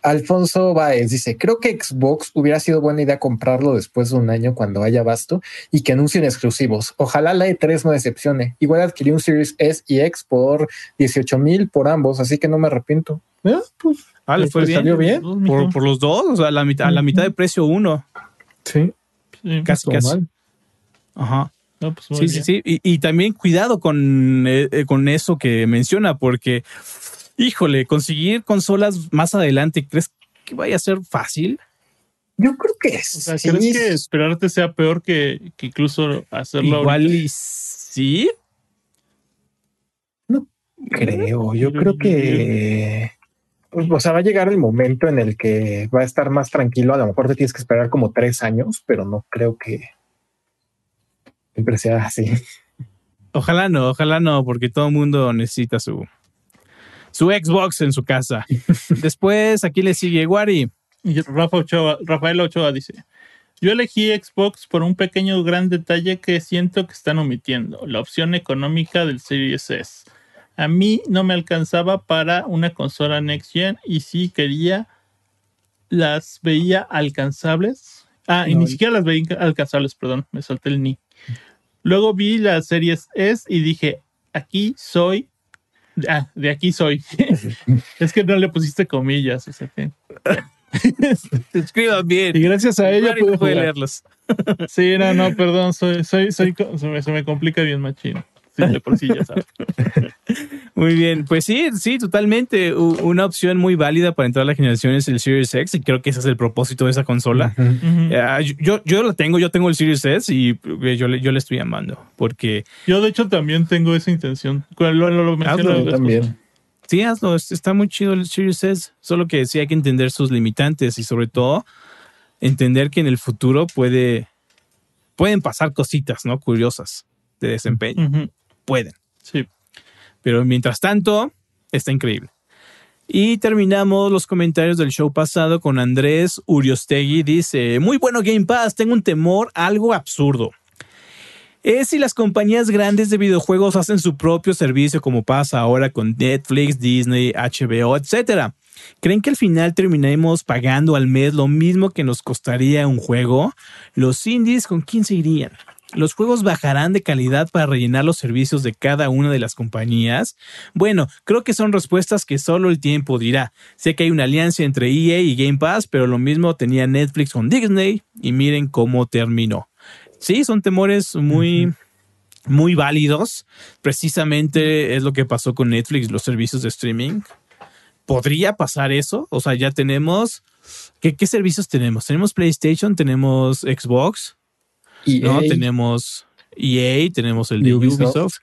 Alfonso Baez dice, creo que Xbox hubiera sido buena idea comprarlo después de un año cuando haya basto y que anuncien exclusivos. Ojalá la E3 no decepcione. Igual adquirí un Series S y X por 18 mil por ambos, así que no me arrepiento. ¿Eh? Pues, ah, le fue bien. bien? Por, los dos, o sea, a la mitad, a la mitad de precio uno. Sí. casi, casi. Ajá. Pues, sí, sí, sí, y, también cuidado con, eh, eh, con eso que menciona, porque híjole, conseguir consolas más adelante, ¿crees que vaya a ser fácil? Yo creo que es. O sea, ¿crees que esperarte sea peor que, incluso hacerlo? Igual y sí. No creo. Yo, creo que. Pues, o sea, va a llegar el momento en el que va a estar más tranquilo. A lo mejor te tienes que esperar como tres años, pero no creo que siempre sea así. Ojalá no, ojalá no, porque todo el mundo necesita su, su Xbox en su casa. Después aquí le sigue Wari. Y Rafael Ochoa dice, yo elegí Xbox por un pequeño gran detalle que siento que están omitiendo, la opción económica del Series S. A mí no me alcanzaba para una consola Next Gen y si quería, las veía alcanzables. Ah, y ni siquiera las veía alcanzables, perdón, me salté el ni. Luego vi las series S y dije, aquí soy Ah, de aquí soy. es que no le pusiste comillas. O sea que... escriban bien. Y gracias a ella pude leerlos. sí, no, no, perdón. Soy, soy, soy, se me, se me complica bien machino. Muy bien, pues sí, sí, totalmente. Una opción muy válida para entrar a la generación es el Series X y creo que ese es el propósito de esa consola. Ah, yo, yo la tengo, yo tengo el Series S y eh, yo le, yo le estoy llamando porque... Yo de hecho también tengo esa intención. Lo, lo, también. Sí, hazlo, está muy chido el Series S, solo que sí hay que entender sus limitantes y sobre todo entender que en el futuro puede, pueden pasar cositas, ¿no? Curiosas de desempeño pueden. Sí. Pero mientras tanto, está increíble. Y terminamos los comentarios del show pasado con Andrés Uriostegui. Dice, muy bueno Game Pass, tengo un temor algo absurdo. Es si las compañías grandes de videojuegos hacen su propio servicio como pasa ahora con Netflix, Disney, HBO, etc. ¿Creen que al final terminemos pagando al mes lo mismo que nos costaría un juego? ¿Los indies con quién se irían? ¿Los juegos bajarán de calidad para rellenar los servicios de cada una de las compañías? Bueno, creo que son respuestas que solo el tiempo dirá. Sé que hay una alianza entre EA y Game Pass, pero lo mismo tenía Netflix con Disney y miren cómo terminó. Sí, son temores muy, muy válidos. Precisamente es lo que pasó con Netflix, los servicios de streaming. ¿Podría pasar eso? O sea, ya tenemos... ¿Qué, qué servicios tenemos? Tenemos PlayStation, tenemos Xbox, ¿no? Tenemos EA, tenemos el de Ubisoft.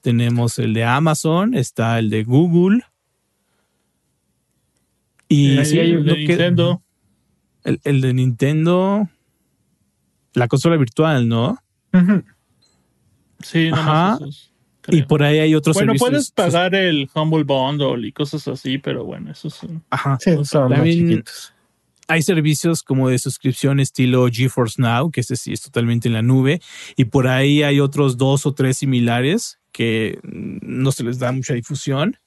tenemos el de Amazon, está el de Google. Y el de Nintendo. El, de Nintendo. La consola virtual, ¿no? Sí, y por ahí hay otros bueno, puedes pagar el Humble Bundle y cosas así, pero bueno, esos son. Ajá. son También, hay servicios como de suscripción estilo GeForce Now, que ese sí es totalmente en la nube, y por ahí hay otros dos o tres similares que no se les da mucha difusión,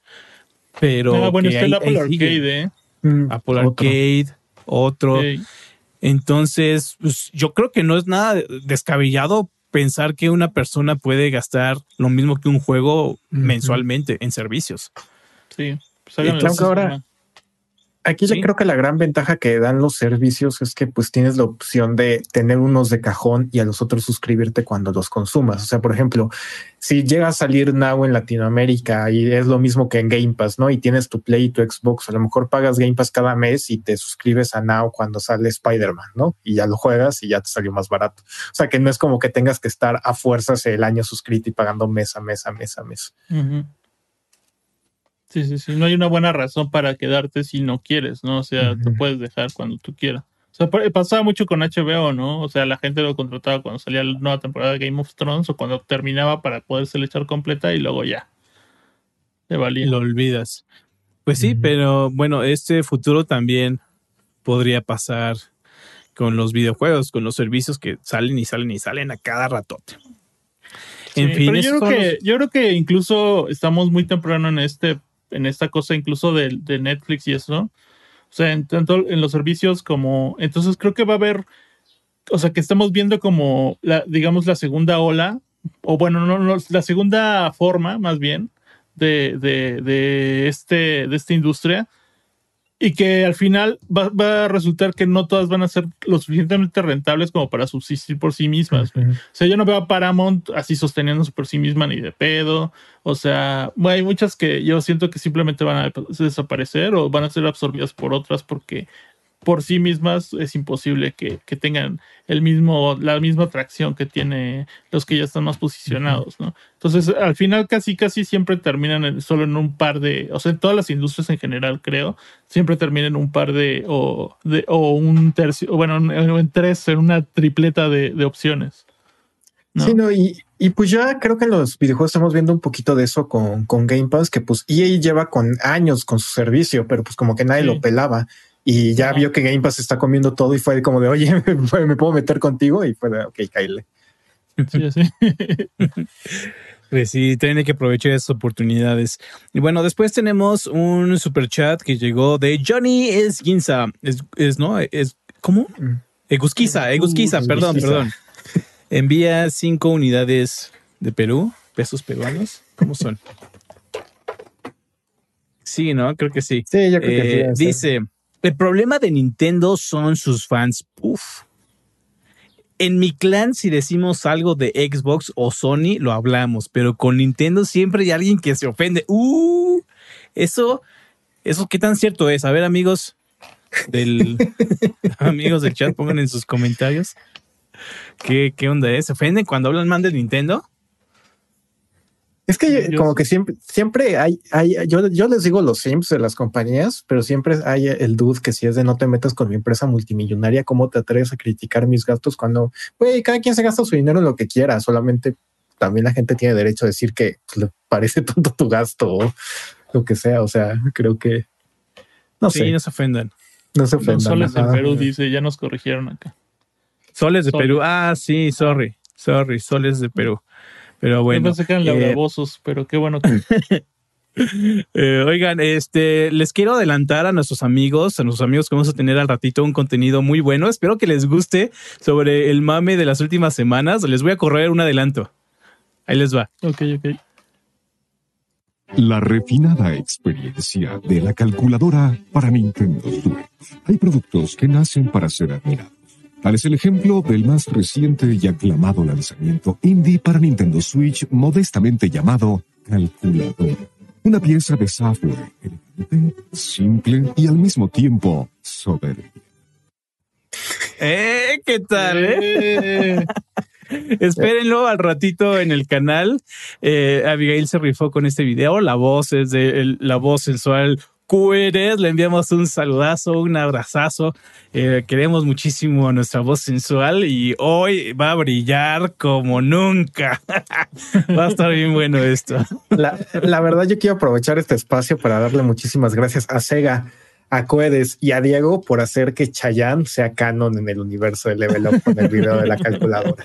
pero... Ah, bueno, está el Apple Arcade, ¿eh? Mm, Apple Arcade, otro. Entonces, pues, yo creo que no es nada descabellado pensar que una persona puede gastar lo mismo que un juego mensualmente en servicios. Sí. Pues ahora, Aquí yo creo que la gran ventaja que dan los servicios es que pues tienes la opción de tener unos de cajón y a los otros suscribirte cuando los consumas. O sea, por ejemplo, si llega a salir Now en Latinoamérica y es lo mismo que en Game Pass, ¿no? Y tienes tu Play y tu Xbox, a lo mejor pagas Game Pass cada mes y te suscribes a Now cuando sale Spider-Man, ¿no? Y ya lo juegas y ya te salió más barato. O sea, que no es como que tengas que estar a fuerzas el año suscrito y pagando mes a mes a mes a mes. Sí, sí, sí. No hay una buena razón para quedarte si no quieres, ¿no? O sea, tú puedes dejar cuando tú quieras. O sea, pasaba mucho con HBO, ¿no? O sea, la gente lo contrataba cuando salía la nueva temporada de Game of Thrones o cuando terminaba para poderse echar completa y luego ya. Te valía. Lo olvidas. Pues sí, pero bueno, este futuro también podría pasar con los videojuegos, con los servicios que salen y salen y salen a cada ratote. En fin, yo creo, que, yo creo que incluso estamos muy temprano en este, en esta cosa, incluso de, de Netflix y eso. O sea, en, tanto en los servicios como. Entonces creo que va a haber. O sea, que estamos viendo como la, digamos, la segunda ola. O bueno, no, no la segunda forma, más bien, de, de, de, este, de esta industria y que al final va, a resultar que no todas van a ser lo suficientemente rentables como para subsistir por sí mismas. O sea, yo no veo a Paramount así sosteniéndose por sí misma ni de pedo. O sea, hay muchas que yo siento que simplemente van a desaparecer o van a ser absorbidas por otras porque por sí mismas es imposible que, tengan el mismo, la misma atracción que tiene los que ya están más posicionados, ¿no? Entonces, al final casi, casi siempre terminan solo en un par de, o sea, en todas las industrias en general, creo, siempre terminan en un par de, o, de, o un tercio, o bueno, en, tres, en una tripleta de, opciones. Sí, no, y, y pues ya creo que en los videojuegos estamos viendo un poquito de eso con, con Game Pass, que pues EA lleva con años con su servicio, pero pues como que nadie lo pelaba y ya vio que Game Pass está comiendo todo y fue como de, oye, ¿me puedo meter contigo? Y fue de, ok, Kyle. Sí, sí. Pues sí, tiene que aprovechar esas oportunidades. Y bueno, después tenemos un super chat que llegó de Johnny Esguinza. Es, es ¿no? Es, ¿Cómo? Mm. Egusquiza, Egusquiza, perdón, perdón. Envía cinco unidades de Perú, pesos peruanos. ¿Cómo son? Sí, ¿no? Creo que sí. Sí, yo creo que sí. Eh, dice, el problema de Nintendo son sus fans. Uf. En mi clan, si decimos algo de Xbox o Sony, lo hablamos, pero con Nintendo siempre hay alguien que se ofende. Uh, eso, eso qué tan cierto es. A ver, amigos del amigos del chat, pongan en sus comentarios qué, qué onda es. ¿Se ofenden cuando hablan mal de Nintendo? Es que como que siempre, siempre hay, hay yo, yo les digo los sims de las compañías, pero siempre hay el dude que si es de no te metas con mi empresa multimillonaria, ¿cómo te atreves a criticar mis gastos cuando, güey, cada quien se gasta su dinero en lo que quiera, solamente también la gente tiene derecho a decir que le parece tonto tu gasto o lo que sea. O sea, creo que no sí, sé. no se ofendan. No se ofendan. Soles de Perú dice, ya nos corrigieron acá. Soles de Perú. Ah, sí, sorry. Sorry, soles de Perú. Pero bueno. No se quedan eh, pero qué bueno que. Eh, oigan, este, les quiero adelantar a nuestros amigos, a nuestros amigos que vamos a tener al ratito un contenido muy bueno. Espero que les guste sobre el mame de las últimas semanas. Les voy a correr un adelanto. Ahí les va. Ok, ok. La refinada experiencia de la calculadora para Nintendo Switch. Hay productos que nacen para ser admirados Tal es el ejemplo del más reciente y aclamado lanzamiento indie para Nintendo Switch, modestamente llamado Calculador. Una pieza de software elegante, simple y al mismo tiempo soberbia. ¡Eh! ¿Qué tal? Eh? Espérenlo al ratito en el canal. Eh, Abigail se rifó con este video. La voz es de la voz sensual QRS, le enviamos un saludazo, un abrazazo. Eh, queremos muchísimo a nuestra voz sensual y hoy va a brillar como nunca. va a estar bien bueno esto. La, la, verdad, yo quiero aprovechar este espacio para darle muchísimas gracias a Sega, a Coedes y a Diego por hacer que Chayanne sea canon en el universo de Level Up con el video de la calculadora.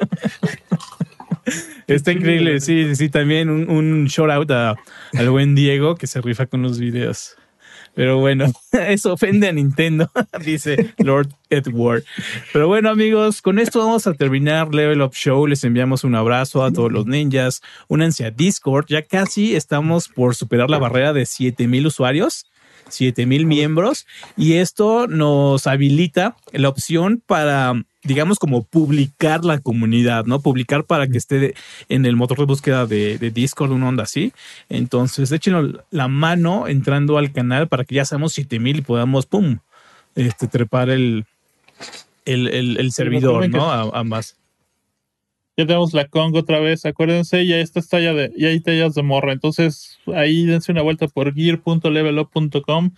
Está increíble, sí, sí, también un, un shout out al buen Diego que se rifa con los videos. Pero bueno, eso ofende a Nintendo, dice Lord Edward. Pero bueno, amigos, con esto vamos a terminar Level Up Show. Les enviamos un abrazo a todos los ninjas. Únanse a Discord. Ya casi estamos por superar la barrera de 7000 usuarios. 7000 miembros y esto nos habilita la opción para digamos, como publicar la comunidad, ¿no? Publicar para que esté en el motor de búsqueda de, Discord, una onda así. Entonces, échenos la mano entrando al canal para que ya seamos 7000 y podamos, pum, este, trepar el, el, servidor, ¿no? A, más. Ya tenemos la Congo otra vez, acuérdense, ya esta talla de, ya hay tallas de morra. Entonces, ahí dense una vuelta por gear.levelup.com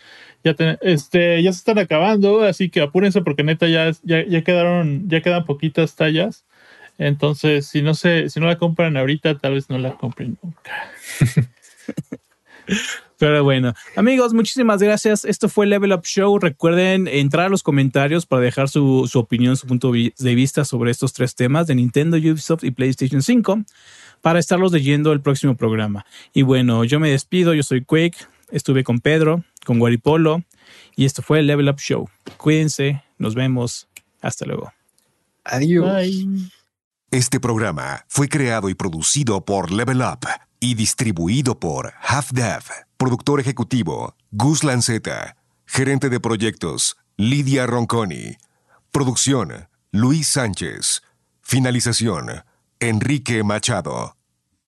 ya, este, ya se están acabando, así que apúrense porque neta ya, ya, quedaron, ya quedan poquitas tallas. Entonces, si no se, si no la compran ahorita, tal vez no la compren nunca. Pero bueno, amigos, muchísimas gracias. Esto fue Level Up Show. Recuerden entrar a los comentarios para dejar su, su opinión, su punto de vista sobre estos tres temas de Nintendo, Ubisoft y PlayStation 5 para estarlos leyendo el próximo programa. Y bueno, yo me despido. Yo soy Quake. Estuve con Pedro, con Guaripolo y esto fue el Level Up Show. Cuídense. Nos vemos. Hasta luego. Adiós. Este programa fue creado y producido por Level Up y distribuido por Half Dev. Productor ejecutivo, Gus Lanceta. Gerente de proyectos, Lidia Ronconi. Producción, Luis Sánchez. Finalización, Enrique Machado.